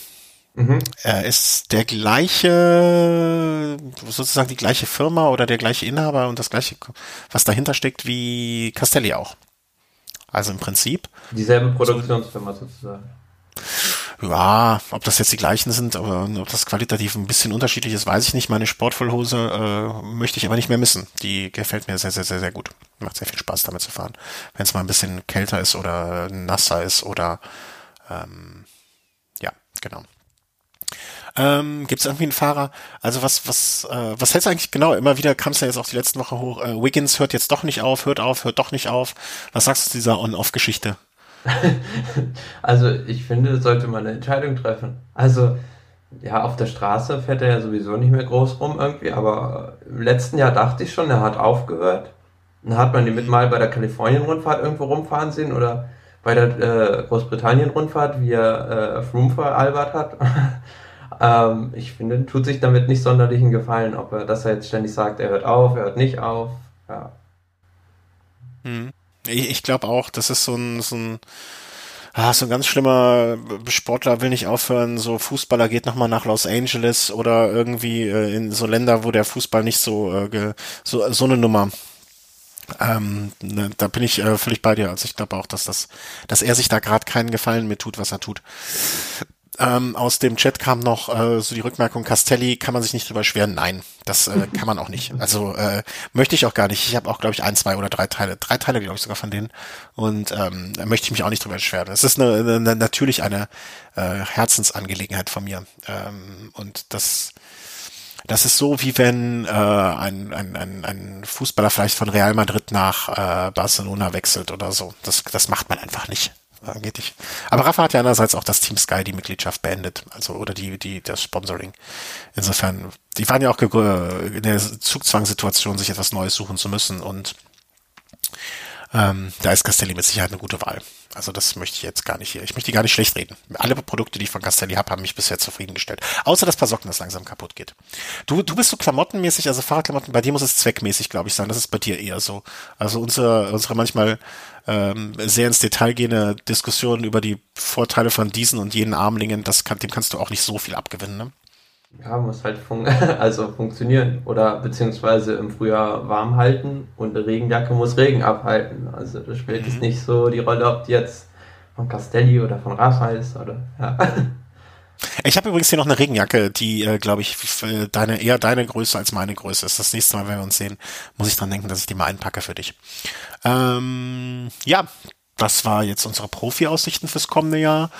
Mhm. Er ist der gleiche, sozusagen die gleiche Firma oder der gleiche Inhaber und das gleiche, was dahinter steckt, wie Castelli auch. Also im Prinzip. Dieselbe Produktionsfirma sozusagen. Ja, ob das jetzt die gleichen sind, aber ob das qualitativ ein bisschen unterschiedlich ist, weiß ich nicht. Meine Sportvollhose äh, möchte ich aber nicht mehr missen. Die gefällt mir sehr, sehr, sehr, sehr gut. Macht sehr viel Spaß damit zu fahren. Wenn es mal ein bisschen kälter ist oder nasser ist oder ähm, ja, genau. Ähm, Gibt es irgendwie einen Fahrer? Also was, was, äh, was hältst du eigentlich genau? Immer wieder kam es ja jetzt auch die letzten Woche hoch. Äh, Wiggins hört jetzt doch nicht auf, hört auf, hört doch nicht auf. Was sagst du zu dieser On-Off-Geschichte? also ich finde, sollte man eine Entscheidung treffen. Also ja, auf der Straße fährt er ja sowieso nicht mehr groß rum irgendwie, aber im letzten Jahr dachte ich schon, er hat aufgehört. Dann hat man ihn mit mal bei der Kalifornien-Rundfahrt irgendwo rumfahren sehen oder bei der äh, Großbritannien-Rundfahrt, wie er äh, Froome veralbert hat. Ähm, ich finde, tut sich damit nicht sonderlich einen Gefallen, ob er, dass er jetzt ständig sagt, er hört auf, er hört nicht auf. Ja. Hm. Ich, ich glaube auch, das ist so ein, so ein, ah, so ein ganz schlimmer Sportler will nicht aufhören, so Fußballer geht nochmal nach Los Angeles oder irgendwie äh, in so Länder, wo der Fußball nicht so, äh, so, so eine Nummer. Ähm, ne, da bin ich äh, völlig bei dir. Also ich glaube auch, dass das, dass er sich da gerade keinen Gefallen mit tut, was er tut. Ähm, aus dem Chat kam noch äh, so die Rückmerkung, Castelli kann man sich nicht drüber schweren. Nein, das äh, kann man auch nicht. Also äh, möchte ich auch gar nicht. Ich habe auch, glaube ich, ein, zwei oder drei Teile, drei Teile, glaube ich, sogar von denen. Und ähm, möchte ich mich auch nicht drüber beschweren. Es ist eine, eine, natürlich eine äh, Herzensangelegenheit von mir. Ähm, und das das ist so, wie wenn äh, ein, ein, ein, ein Fußballer vielleicht von Real Madrid nach äh, Barcelona wechselt oder so. Das, das macht man einfach nicht geht nicht. Aber Rafa hat ja einerseits auch das Team Sky die Mitgliedschaft beendet, also oder die die das Sponsoring. Insofern, die waren ja auch in der Zugzwangssituation, sich etwas Neues suchen zu müssen und ähm, da ist Castelli mit Sicherheit eine gute Wahl. Also das möchte ich jetzt gar nicht hier. Ich möchte die gar nicht schlecht reden. Alle Produkte, die ich von Castelli habe, haben mich bisher zufriedengestellt. Außer das paar Socken, das langsam kaputt geht. Du, du bist so klamottenmäßig, also Fahrradklamotten, bei dir muss es zweckmäßig, glaube ich, sein. Das ist bei dir eher so. Also unsere, unsere manchmal ähm, sehr ins Detail gehende Diskussionen über die Vorteile von diesen und jenen Armlingen, das kann, dem kannst du auch nicht so viel abgewinnen, ne? Ja, muss halt fun also funktionieren. Oder beziehungsweise im Frühjahr warm halten und eine Regenjacke muss Regen abhalten. Also da spielt mhm. es nicht so die Rolle, ob die jetzt von Castelli oder von Rafa ist oder ja. Ich habe übrigens hier noch eine Regenjacke, die, äh, glaube ich, deine, eher deine Größe als meine Größe ist. Das nächste Mal, wenn wir uns sehen, muss ich dran denken, dass ich die mal einpacke für dich. Ähm, ja, das war jetzt unsere Profi-Aussichten fürs kommende Jahr.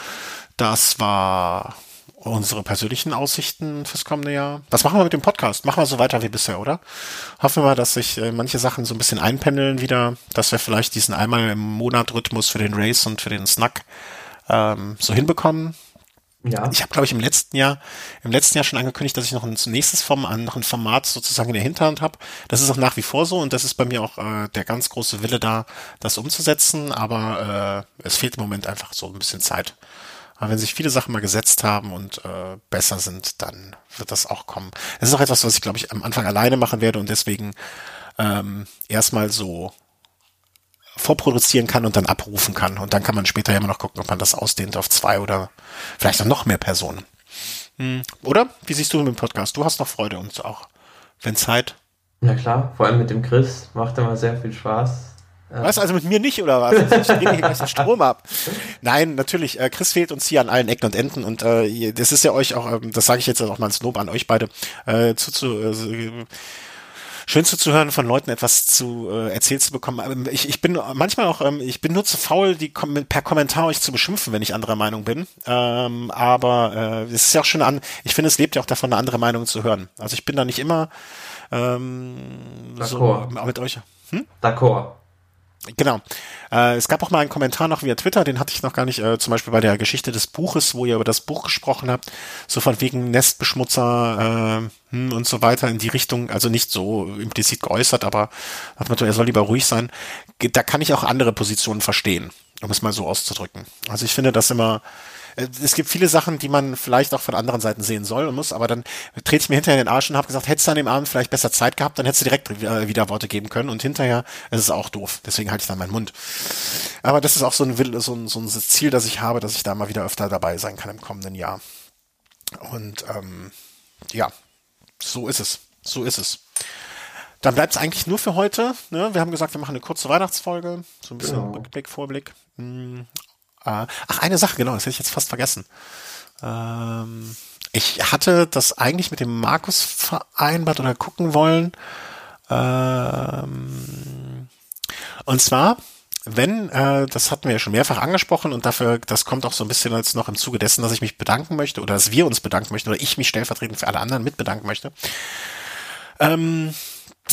Das war unsere persönlichen Aussichten fürs kommende Jahr. Was machen wir mit dem Podcast? Machen wir so weiter wie bisher, oder? Hoffen wir mal, dass sich äh, manche Sachen so ein bisschen einpendeln wieder, dass wir vielleicht diesen einmal im Monat Rhythmus für den Race und für den Snack ähm, so hinbekommen. Ja. Ich habe, glaube ich, im letzten Jahr, im letzten Jahr schon angekündigt, dass ich noch ein nächstes Format, noch ein Format sozusagen in der Hinterhand habe. Das ist auch nach wie vor so und das ist bei mir auch äh, der ganz große Wille da, das umzusetzen. Aber äh, es fehlt im Moment einfach so ein bisschen Zeit. Aber wenn sich viele Sachen mal gesetzt haben und äh, besser sind, dann wird das auch kommen. Es ist auch etwas, was ich, glaube ich, am Anfang alleine machen werde und deswegen ähm, erstmal so vorproduzieren kann und dann abrufen kann. Und dann kann man später immer noch gucken, ob man das ausdehnt auf zwei oder vielleicht noch mehr Personen. Hm. Oder? Wie siehst du mit dem Podcast? Du hast noch Freude und auch, wenn Zeit. Ja klar, vor allem mit dem Chris macht immer sehr viel Spaß. Was, also mit mir nicht, oder was? Ich drehe hier gleich den Strom ab. Nein, natürlich, äh, Chris fehlt uns hier an allen Ecken und Enden und äh, das ist ja euch auch, ähm, das sage ich jetzt auch mal ins Lob an euch beide, äh, zu, zu äh, schön zuzuhören, von Leuten etwas zu äh, erzählt zu bekommen. Ähm, ich, ich bin manchmal auch, ähm, ich bin nur zu faul, die kom per Kommentar euch zu beschimpfen, wenn ich anderer Meinung bin. Ähm, aber äh, es ist ja auch schon an, ich finde, es lebt ja auch davon, eine andere Meinung zu hören. Also ich bin da nicht immer ähm, so mit euch. Hm? D'accord. Genau. Äh, es gab auch mal einen Kommentar noch via Twitter, den hatte ich noch gar nicht, äh, zum Beispiel bei der Geschichte des Buches, wo ihr über das Buch gesprochen habt, so von wegen Nestbeschmutzer äh, hm, und so weiter in die Richtung, also nicht so implizit geäußert, aber hat man er soll lieber ruhig sein. Da kann ich auch andere Positionen verstehen, um es mal so auszudrücken. Also ich finde das immer, es gibt viele Sachen, die man vielleicht auch von anderen Seiten sehen soll und muss, aber dann trete ich mir hinterher in den Arsch und habe gesagt, hättest du an dem Abend vielleicht besser Zeit gehabt, dann hättest du direkt äh, wieder Worte geben können und hinterher ist es auch doof. Deswegen halte ich dann meinen Mund. Aber das ist auch so ein, so ein, so ein Ziel, das ich habe, dass ich da mal wieder öfter dabei sein kann im kommenden Jahr. Und ähm, ja, so ist es. So ist es. Dann bleibt es eigentlich nur für heute. Ne? Wir haben gesagt, wir machen eine kurze Weihnachtsfolge, so ein bisschen genau. Rückblick, Vorblick. Äh, ach, eine Sache, genau, das hätte ich jetzt fast vergessen. Ähm, ich hatte das eigentlich mit dem Markus vereinbart oder gucken wollen. Ähm, und zwar, wenn, äh, das hatten wir ja schon mehrfach angesprochen und dafür, das kommt auch so ein bisschen als noch im Zuge dessen, dass ich mich bedanken möchte oder dass wir uns bedanken möchten oder ich mich stellvertretend für alle anderen mit bedanken möchte. Ähm,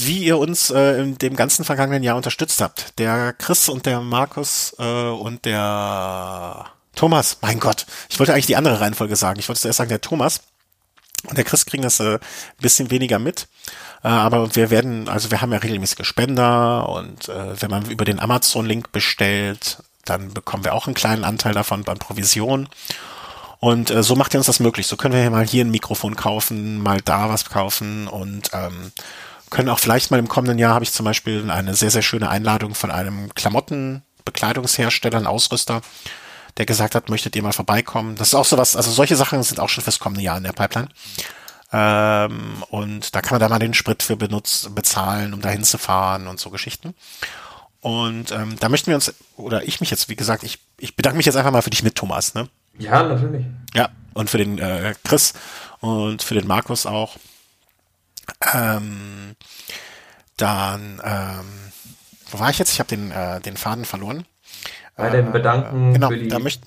wie ihr uns äh, in dem ganzen vergangenen Jahr unterstützt habt. Der Chris und der Markus äh, und der Thomas, mein Gott, ich wollte eigentlich die andere Reihenfolge sagen. Ich wollte zuerst sagen, der Thomas und der Chris kriegen das äh, ein bisschen weniger mit. Äh, aber wir werden, also wir haben ja regelmäßige Spender und äh, wenn man über den Amazon-Link bestellt, dann bekommen wir auch einen kleinen Anteil davon beim Provision. Und äh, so macht ihr uns das möglich. So können wir mal hier ein Mikrofon kaufen, mal da was kaufen und ähm, können auch vielleicht mal im kommenden Jahr habe ich zum Beispiel eine sehr, sehr schöne Einladung von einem Klamottenbekleidungshersteller, ein Ausrüster, der gesagt hat, möchtet ihr mal vorbeikommen? Das ist auch sowas, also solche Sachen sind auch schon fürs kommende Jahr in der Pipeline. Ähm, und da kann man da mal den Sprit für benutzt, bezahlen, um da hinzufahren und so Geschichten. Und ähm, da möchten wir uns, oder ich mich jetzt, wie gesagt, ich, ich bedanke mich jetzt einfach mal für dich mit, Thomas, ne? Ja, natürlich. Ja, und für den äh, Chris und für den Markus auch. Ähm, dann, ähm, wo war ich jetzt? Ich habe den, äh, den Faden verloren. Bei den Bedanken äh, genau, für die da möchte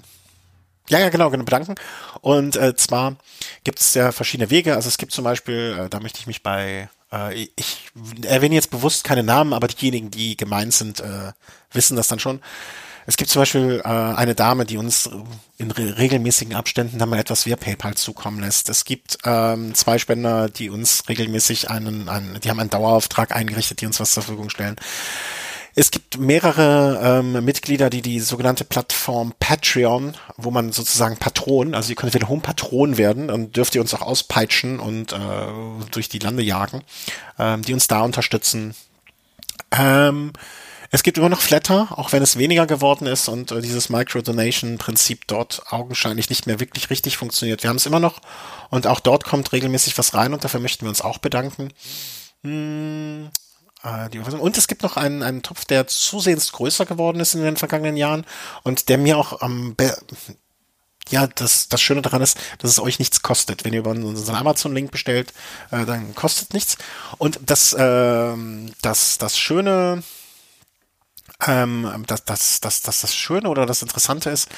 ja, ja, genau, genau, bedanken. Und äh, zwar gibt es ja verschiedene Wege. Also es gibt zum Beispiel, äh, da möchte ich mich bei, äh, ich erwähne jetzt bewusst keine Namen, aber diejenigen, die gemeint sind, äh, wissen das dann schon. Es gibt zum Beispiel äh, eine Dame, die uns in re regelmäßigen Abständen dann mal etwas via PayPal zukommen lässt. Es gibt ähm, zwei Spender, die uns regelmäßig einen, einen, die haben einen Dauerauftrag eingerichtet, die uns was zur Verfügung stellen. Es gibt mehrere ähm, Mitglieder, die die sogenannte Plattform Patreon, wo man sozusagen Patron, also ihr könnt wieder Home-Patron werden und dürft ihr uns auch auspeitschen und äh, durch die Lande jagen, ähm, die uns da unterstützen. Ähm, es gibt immer noch Flatter, auch wenn es weniger geworden ist und äh, dieses Micro-Donation-Prinzip dort augenscheinlich nicht mehr wirklich richtig funktioniert. Wir haben es immer noch und auch dort kommt regelmäßig was rein und dafür möchten wir uns auch bedanken. Hm, äh, und es gibt noch einen, einen Topf, der zusehends größer geworden ist in den vergangenen Jahren und der mir auch am ähm, ja, das, das Schöne daran ist, dass es euch nichts kostet. Wenn ihr über unseren Amazon-Link bestellt, äh, dann kostet nichts. Und das, äh, das, das Schöne ähm, dass das, das, das, das Schöne oder das Interessante ist,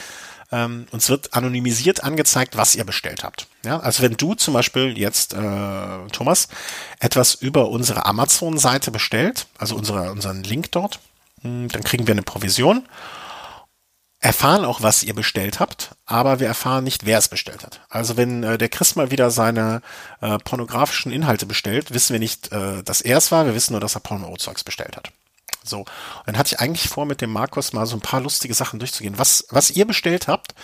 ähm, uns wird anonymisiert angezeigt, was ihr bestellt habt. Ja, also wenn du zum Beispiel jetzt, äh, Thomas, etwas über unsere Amazon-Seite bestellt, also unsere, unseren Link dort, hm, dann kriegen wir eine Provision. erfahren auch, was ihr bestellt habt, aber wir erfahren nicht, wer es bestellt hat. Also wenn äh, der Chris mal wieder seine äh, pornografischen Inhalte bestellt, wissen wir nicht, äh, dass er es war, wir wissen nur, dass er Porno-Zeugs bestellt hat. So, und dann hatte ich eigentlich vor, mit dem Markus mal so ein paar lustige Sachen durchzugehen. Was, was ihr bestellt habt,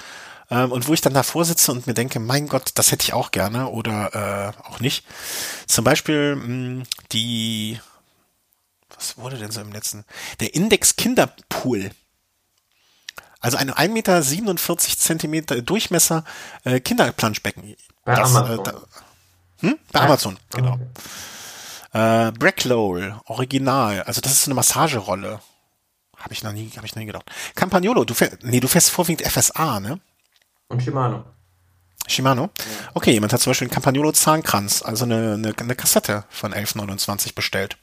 ähm, und wo ich dann davor sitze und mir denke, mein Gott, das hätte ich auch gerne oder äh, auch nicht. Zum Beispiel mh, die, was wurde denn so im letzten? Der Index Kinderpool. Also ein 1,47 Meter Zentimeter Durchmesser äh, Kinderplanschbecken. Bei das, Amazon. Äh, da, hm? Bei Amazon, genau. Okay. Äh, Bracklowell, Original. Also das ist eine Massagerolle. Habe ich noch nie, habe ich noch nie gedacht. Campagnolo, du fährst, nee, du fährst vorwiegend FSA, ne? Und Shimano. Shimano? Okay, jemand hat zum Beispiel einen Campagnolo Zahnkranz, also eine, eine, eine Kassette von 11,29 bestellt.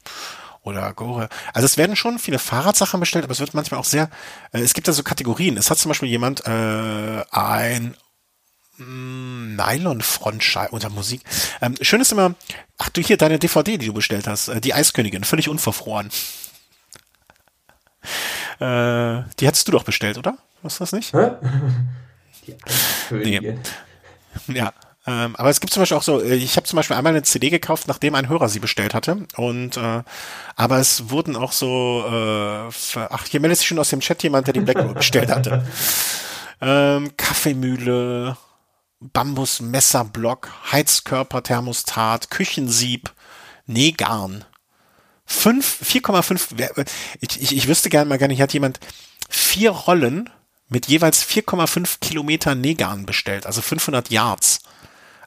Oder Gore. Also es werden schon viele Fahrradsachen bestellt, aber es wird manchmal auch sehr, äh, es gibt da so Kategorien. Es hat zum Beispiel jemand äh, ein Nylon-Frontscheibe unter Musik. Ähm, schön ist immer, ach du hier, deine DVD, die du bestellt hast, äh, die Eiskönigin, völlig unverfroren. Äh, die hattest du doch bestellt, oder? Was das nicht? Hä? Die Königin. Ja. Ähm, aber es gibt zum Beispiel auch so, äh, ich habe zum Beispiel einmal eine CD gekauft, nachdem ein Hörer sie bestellt hatte. Und äh, aber es wurden auch so, äh, ach, hier meldet sich schon aus dem Chat jemand, der die Blackroll bestellt hatte. Ähm, Kaffeemühle, Bambus-Messerblock, Heizkörper, Thermostat, Küchensieb, Nähgarn. Fünf, 4,5, wer- ich, ich, ich wüsste gerne mal gerne, hier hat jemand vier Rollen mit jeweils 4,5 Kilometer Nähgarn bestellt, also 500 Yards.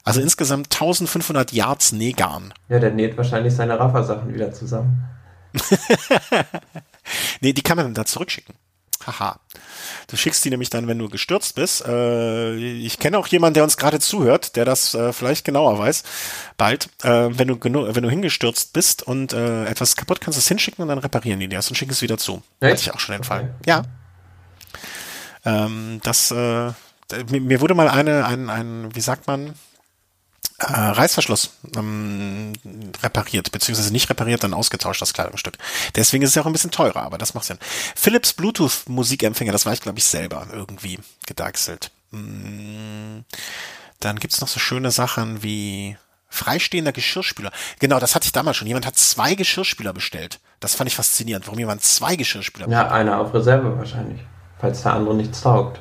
Also insgesamt 1500 Yards Nähgarn. Ja, der näht wahrscheinlich seine Raffa-Sachen wieder zusammen. Nee, die kann man dann da zurückschicken. Haha. Du schickst die nämlich dann, wenn du gestürzt bist. Äh, ich kenne auch jemanden, der uns gerade zuhört, der das äh, vielleicht genauer weiß. Bald, äh, wenn du wenn du hingestürzt bist und äh, etwas kaputt, kannst du es hinschicken und dann reparieren die das und schicken es wieder zu. Hatte Echt? ich auch schon den Fall. Okay. Ja. Ähm, das, äh, mir, mir wurde mal eine, ein, ein, wie sagt man, äh, Reißverschluss ähm, repariert, beziehungsweise nicht repariert, dann ausgetauscht, das Kleidungsstück. Deswegen ist es ja auch ein bisschen teurer, aber das macht Sinn. Philips Bluetooth Musikempfänger, das war ich, glaube ich, selber irgendwie gedeichselt. Mm, Dann gibt's noch so schöne Sachen wie freistehender Geschirrspüler. Genau, das hatte ich damals schon. Jemand hat zwei Geschirrspüler bestellt. Das fand ich faszinierend, warum jemand zwei Geschirrspüler Ja, einer auf Reserve wahrscheinlich. Falls der andere nichts taugt.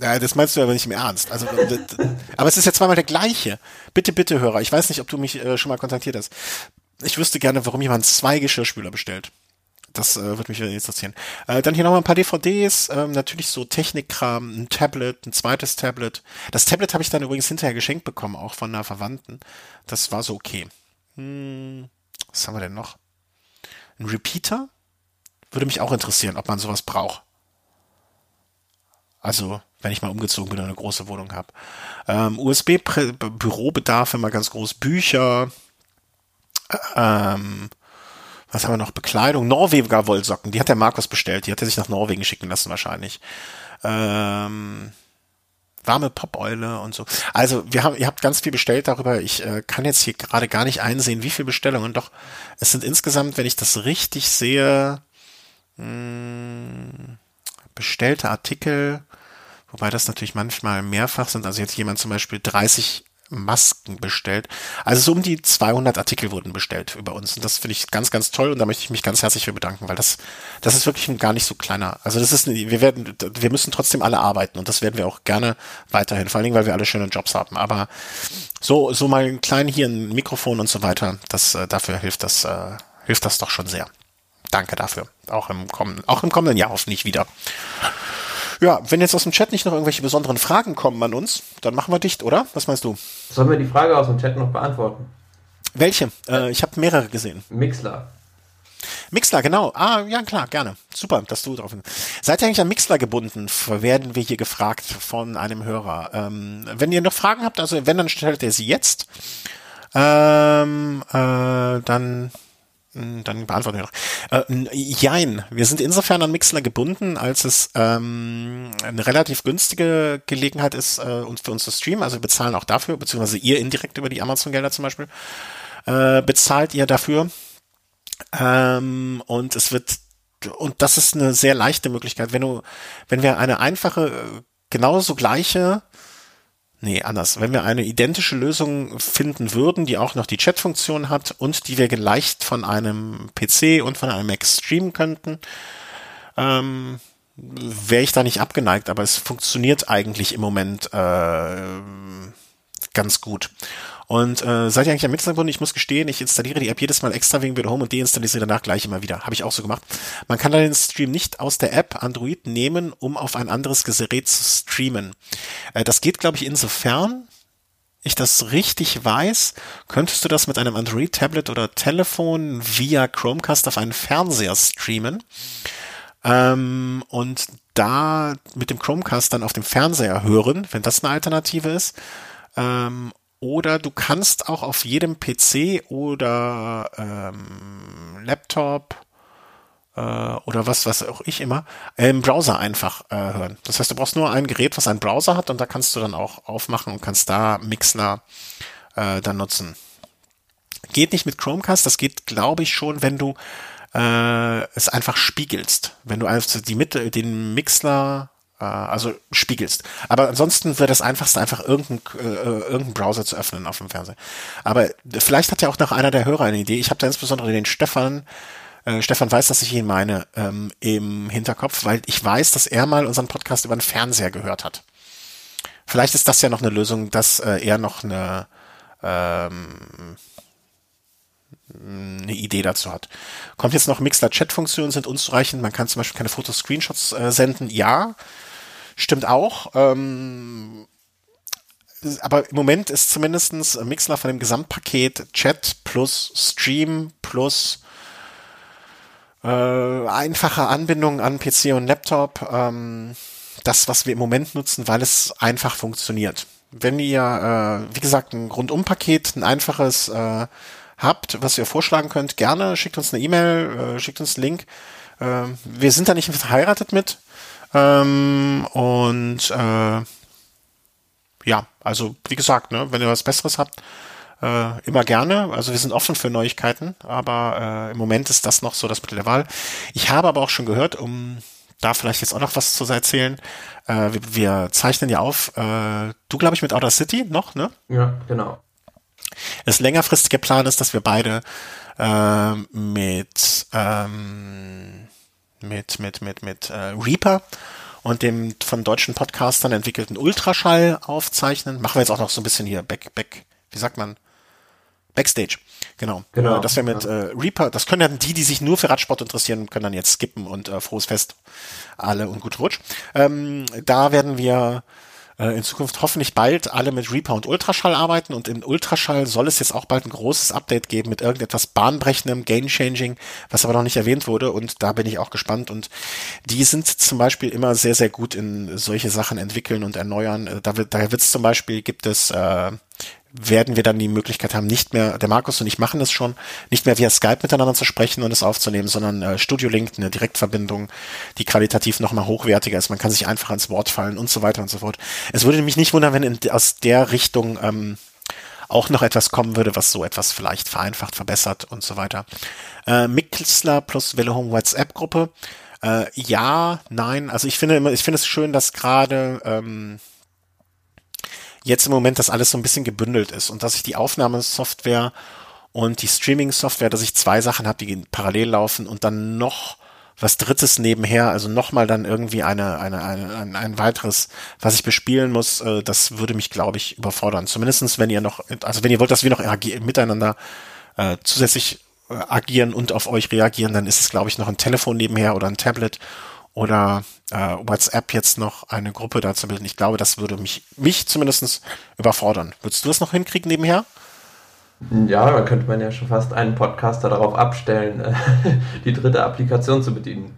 Ja, das meinst du aber nicht im Ernst. Also, aber es ist ja zweimal der gleiche. Bitte, bitte, Hörer. Ich weiß nicht, ob du mich äh, schon mal kontaktiert hast. Ich wüsste gerne, warum jemand zwei Geschirrspüler bestellt. Das äh, würde mich interessieren. Äh, dann hier nochmal ein paar DVDs, ähm, natürlich so Technikkram, ein Tablet, ein zweites Tablet. Das Tablet habe ich dann übrigens hinterher geschenkt bekommen, auch von einer Verwandten. Das war so okay. Hm, was haben wir denn noch? Ein Repeater? Würde mich auch interessieren, ob man sowas braucht. Also, wenn ich mal umgezogen bin und eine große Wohnung habe. Ähm, USB-Bürobedarf immer ganz groß. Bücher. Ähm, was haben wir noch? Bekleidung. Norweger Wollsocken. Die hat der Markus bestellt. Die hat er sich nach Norwegen schicken lassen wahrscheinlich. Ähm, warme Popeule und so. Also wir haben, ihr habt ganz viel bestellt darüber. Ich äh, kann jetzt hier gerade gar nicht einsehen, wie viele Bestellungen. Doch es sind insgesamt, wenn ich das richtig sehe, mh, bestellte Artikel, wobei das natürlich manchmal mehrfach sind. Also jetzt jemand zum Beispiel 30 Masken bestellt. Also so um die 200 Artikel wurden bestellt über uns. Und das finde ich ganz, ganz toll. Und da möchte ich mich ganz herzlich für bedanken, weil das, das ist wirklich ein gar nicht so kleiner. Also das ist, wir werden, wir müssen trotzdem alle arbeiten und das werden wir auch gerne weiterhin. Vor allen Dingen, weil wir alle schöne Jobs haben. Aber so, so mal ein klein hier ein Mikrofon und so weiter, das, äh, dafür hilft das, äh, hilft das doch schon sehr. Danke dafür. Auch im kommenden, auch im kommenden Jahr hoffentlich wieder. Ja, wenn jetzt aus dem Chat nicht noch irgendwelche besonderen Fragen kommen an uns, dann machen wir dicht, oder? Was meinst du? Sollen wir die Frage aus dem Chat noch beantworten? Welche? Äh, ich habe mehrere gesehen. Mixler. Mixler, genau. Ah, ja, klar, gerne. Super, dass du drauf bist. Seid ihr eigentlich an Mixler gebunden? Werden wir hier gefragt von einem Hörer. Ähm, wenn ihr noch Fragen habt, also wenn, dann stellt ihr sie jetzt. Ähm, äh, dann dann beantworten wir noch. Äh, jein, wir sind insofern an Mixler gebunden, als es ähm, eine relativ günstige Gelegenheit ist, äh, uns für uns zu streamen. Also wir bezahlen auch dafür, beziehungsweise ihr indirekt über die Amazon-Gelder zum Beispiel, äh, bezahlt ihr dafür. Ähm, und es wird und das ist eine sehr leichte Möglichkeit. Wenn du, wenn wir eine einfache, genauso gleiche, nee, anders, wenn wir eine identische Lösung finden würden, die auch noch die Chat-Funktion hat und die wir leicht von einem PC und von einem Mac streamen könnten, ähm, wäre ich da nicht abgeneigt, aber es funktioniert eigentlich im Moment äh, ganz gut. Und äh, seid ihr eigentlich am Hintergrund? Ich muss gestehen, ich installiere die App jedes Mal extra wegen Video Home und deinstalliere sie danach gleich immer wieder. Habe ich auch so gemacht. Man kann den Stream nicht aus der App Android nehmen, um auf ein anderes Gerät zu streamen. Äh, das geht, glaube ich, insofern, ich das richtig weiß, könntest du das mit einem Android-Tablet oder Telefon via Chromecast auf einen Fernseher streamen. Ähm, und da mit dem Chromecast dann auf dem Fernseher hören, wenn das eine Alternative ist. Ähm, oder du kannst auch auf jedem PC oder ähm, Laptop äh, oder was, was auch ich immer, äh, im Browser einfach äh, hören. Das heißt, du brauchst nur ein Gerät, was einen Browser hat und da kannst du dann auch aufmachen und kannst da Mixler äh, dann nutzen. Geht nicht mit Chromecast, das geht, glaube ich, schon, wenn du äh, es einfach spiegelst. Wenn du also die Mitte, den Mixler also spiegelst. Aber ansonsten wäre das einfachste einfach irgendein, äh, irgendein Browser zu öffnen auf dem Fernseher. Aber vielleicht hat ja auch noch einer der Hörer eine Idee. Ich habe da insbesondere den Stefan, äh, Stefan weiß, dass ich ihn meine, ähm, im Hinterkopf, weil ich weiß, dass er mal unseren Podcast über den Fernseher gehört hat. Vielleicht ist das ja noch eine Lösung, dass äh, er noch eine ähm, eine Idee dazu hat. Kommt jetzt noch Mixler-Chat-Funktionen sind unzureichend. Man kann zum Beispiel keine Fotos, Screenshots äh, senden. Ja, Stimmt auch. Ähm, aber im Moment ist zumindestens Mixler von dem Gesamtpaket Chat plus Stream plus äh, einfache Anbindung an PC und Laptop ähm, das, was wir im Moment nutzen, weil es einfach funktioniert. Wenn ihr, äh, wie gesagt, ein Rundumpaket, ein einfaches äh, habt, was ihr vorschlagen könnt, gerne schickt uns eine E-Mail, äh, schickt uns einen Link. Äh, wir sind da nicht verheiratet mit. Ähm, und äh, ja, also wie gesagt, ne, wenn ihr was Besseres habt, äh, immer gerne. Also wir sind offen für Neuigkeiten, aber äh, im Moment ist das noch so das Mittel der Wahl. Ich habe aber auch schon gehört, um da vielleicht jetzt auch noch was zu erzählen. Äh, wir, wir zeichnen ja auf, äh, du glaube ich mit Outer City noch, ne? Ja, genau. Das längerfristige Plan ist, dass wir beide äh, mit ähm, mit, mit, mit, mit äh, Reaper und dem von deutschen Podcastern entwickelten Ultraschall aufzeichnen. Machen wir jetzt auch noch so ein bisschen hier Back, Back, wie sagt man? Backstage. Genau. genau. Das wäre mit äh, Reaper, das können dann die, die sich nur für Radsport interessieren, können dann jetzt skippen und äh, frohes Fest alle und gut Rutsch. Ähm, da werden wir in Zukunft hoffentlich bald alle mit Reaper und Ultraschall arbeiten. Und in Ultraschall soll es jetzt auch bald ein großes Update geben mit irgendetwas bahnbrechendem, game-changing, was aber noch nicht erwähnt wurde. Und da bin ich auch gespannt. Und die sind zum Beispiel immer sehr, sehr gut in solche Sachen entwickeln und erneuern. Äh, da wird da wird's zum Beispiel, gibt es äh, werden wir dann die Möglichkeit haben, nicht mehr, der Markus und ich machen das schon, nicht mehr via Skype miteinander zu sprechen und es aufzunehmen, sondern äh, Studio Link, eine Direktverbindung, die qualitativ nochmal hochwertiger ist. Man kann sich einfach ans Wort fallen und so weiter und so fort. Es würde mich nicht wundern, wenn in, aus der Richtung ähm, auch noch etwas kommen würde, was so etwas vielleicht vereinfacht, verbessert und so weiter. Äh, Mixler plus Velo Home WhatsApp Gruppe. Äh, ja, nein. Also ich finde immer, ich finde es schön, dass gerade ähm, jetzt im Moment das alles so ein bisschen gebündelt ist und dass ich die Aufnahmesoftware und die Streaming-Software, dass ich zwei Sachen habe, die parallel laufen und dann noch was Drittes nebenher, also nochmal dann irgendwie eine, eine, eine, ein, ein weiteres, was ich bespielen muss, äh, das würde mich, glaube ich, überfordern. Zumindestens, wenn ihr noch, also wenn ihr wollt, dass wir noch miteinander äh, zusätzlich äh, agieren und auf euch reagieren, dann ist es, glaube ich, noch ein Telefon nebenher oder ein Tablet oder äh, WhatsApp jetzt noch eine Gruppe dazu bilden. Ich glaube, das würde mich, mich zumindest überfordern. Würdest du das noch hinkriegen nebenher? Ja, da könnte man ja schon fast einen Podcaster darauf abstellen, die dritte Applikation zu bedienen.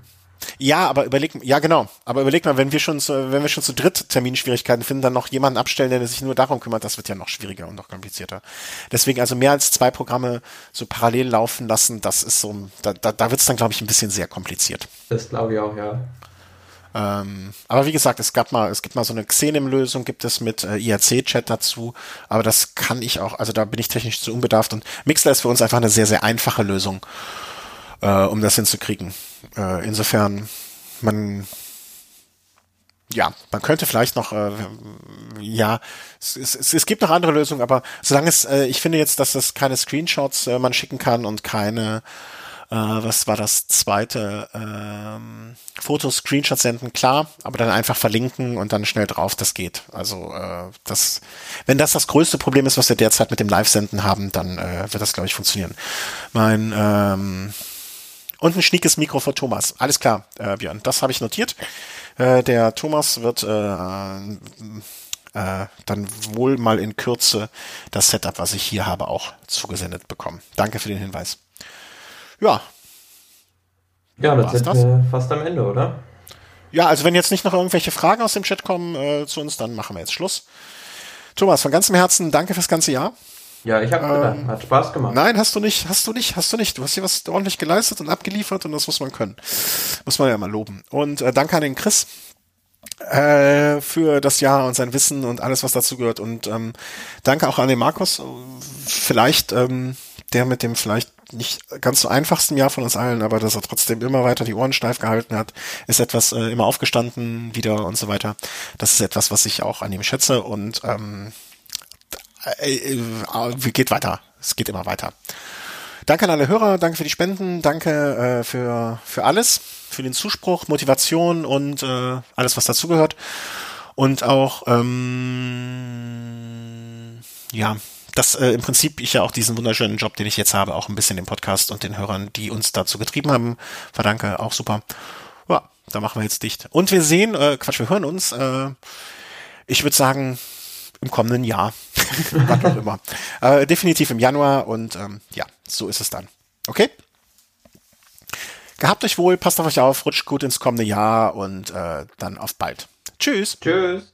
Ja, aber überleg, ja genau, aber überleg mal, wenn wir schon zu, wenn wir schon zu dritt Terminschwierigkeiten finden, dann noch jemanden abstellen, der sich nur darum kümmert, das wird ja noch schwieriger und noch komplizierter. Deswegen also mehr als zwei Programme so parallel laufen lassen, das ist so, da, da, da wird es dann glaube ich ein bisschen sehr kompliziert. Das glaube ich auch, ja. Ähm, aber wie gesagt, es gab mal, es gibt mal so eine Xenem-Lösung, gibt es mit äh, IRC-Chat dazu, aber das kann ich auch, also da bin ich technisch zu unbedarft und Mixler ist für uns einfach eine sehr, sehr einfache Lösung. Äh, um das hinzukriegen. Äh, insofern, man ja, man könnte vielleicht noch, äh, ja, es, es, es gibt noch andere Lösungen, aber solange es, äh, ich finde jetzt, dass es keine Screenshots äh, man schicken kann und keine, äh, was war das zweite, ähm, Fotos, Screenshots senden, klar, aber dann einfach verlinken und dann schnell drauf, das geht. Also äh, das, wenn das das größte Problem ist, was wir derzeit mit dem Live-Senden haben, dann äh, wird das, glaube ich, funktionieren. Mein ähm, und ein schniekes Mikro für Thomas. Alles klar, äh, Björn, das habe ich notiert. Äh, der Thomas wird äh, äh, dann wohl mal in Kürze das Setup, was ich hier habe, auch zugesendet bekommen. Danke für den Hinweis. Ja. Ja, das sind wir fast am Ende, oder? Ja, also wenn jetzt nicht noch irgendwelche Fragen aus dem Chat kommen äh, zu uns, dann machen wir jetzt Schluss. Thomas, von ganzem Herzen danke fürs ganze Jahr. Ja, ich habe ähm, hat Spaß gemacht. Nein, hast du nicht, hast du nicht, hast du nicht. Du hast hier was ordentlich geleistet und abgeliefert und das muss man können. Muss man ja mal loben. Und äh, danke an den Chris äh, für das Jahr und sein Wissen und alles, was dazu gehört. Und ähm, danke auch an den Markus. Vielleicht ähm, der mit dem vielleicht nicht ganz so einfachsten Jahr von uns allen, aber dass er trotzdem immer weiter die Ohren steif gehalten hat, ist etwas äh, immer aufgestanden wieder und so weiter. Das ist etwas, was ich auch an ihm schätze und ähm, äh, äh, geht weiter. Es geht immer weiter. Danke an alle Hörer, danke für die Spenden, danke äh, für, für alles, für den Zuspruch, Motivation und äh, alles, was dazugehört. Und auch, ähm, ja, dass äh, im Prinzip ich ja auch diesen wunderschönen Job, den ich jetzt habe, auch ein bisschen dem Podcast und den Hörern, die uns dazu getrieben haben, verdanke, auch super. Ja, da machen wir jetzt dicht. Und wir sehen, äh, Quatsch, wir hören uns, äh, ich würde sagen, im kommenden Jahr. Was auch immer. Äh, definitiv im Januar und ähm, ja, so ist es dann. Okay? Gehabt euch wohl, passt auf euch auf, rutscht gut ins kommende Jahr und äh, dann auf bald. Tschüss. Tschüss.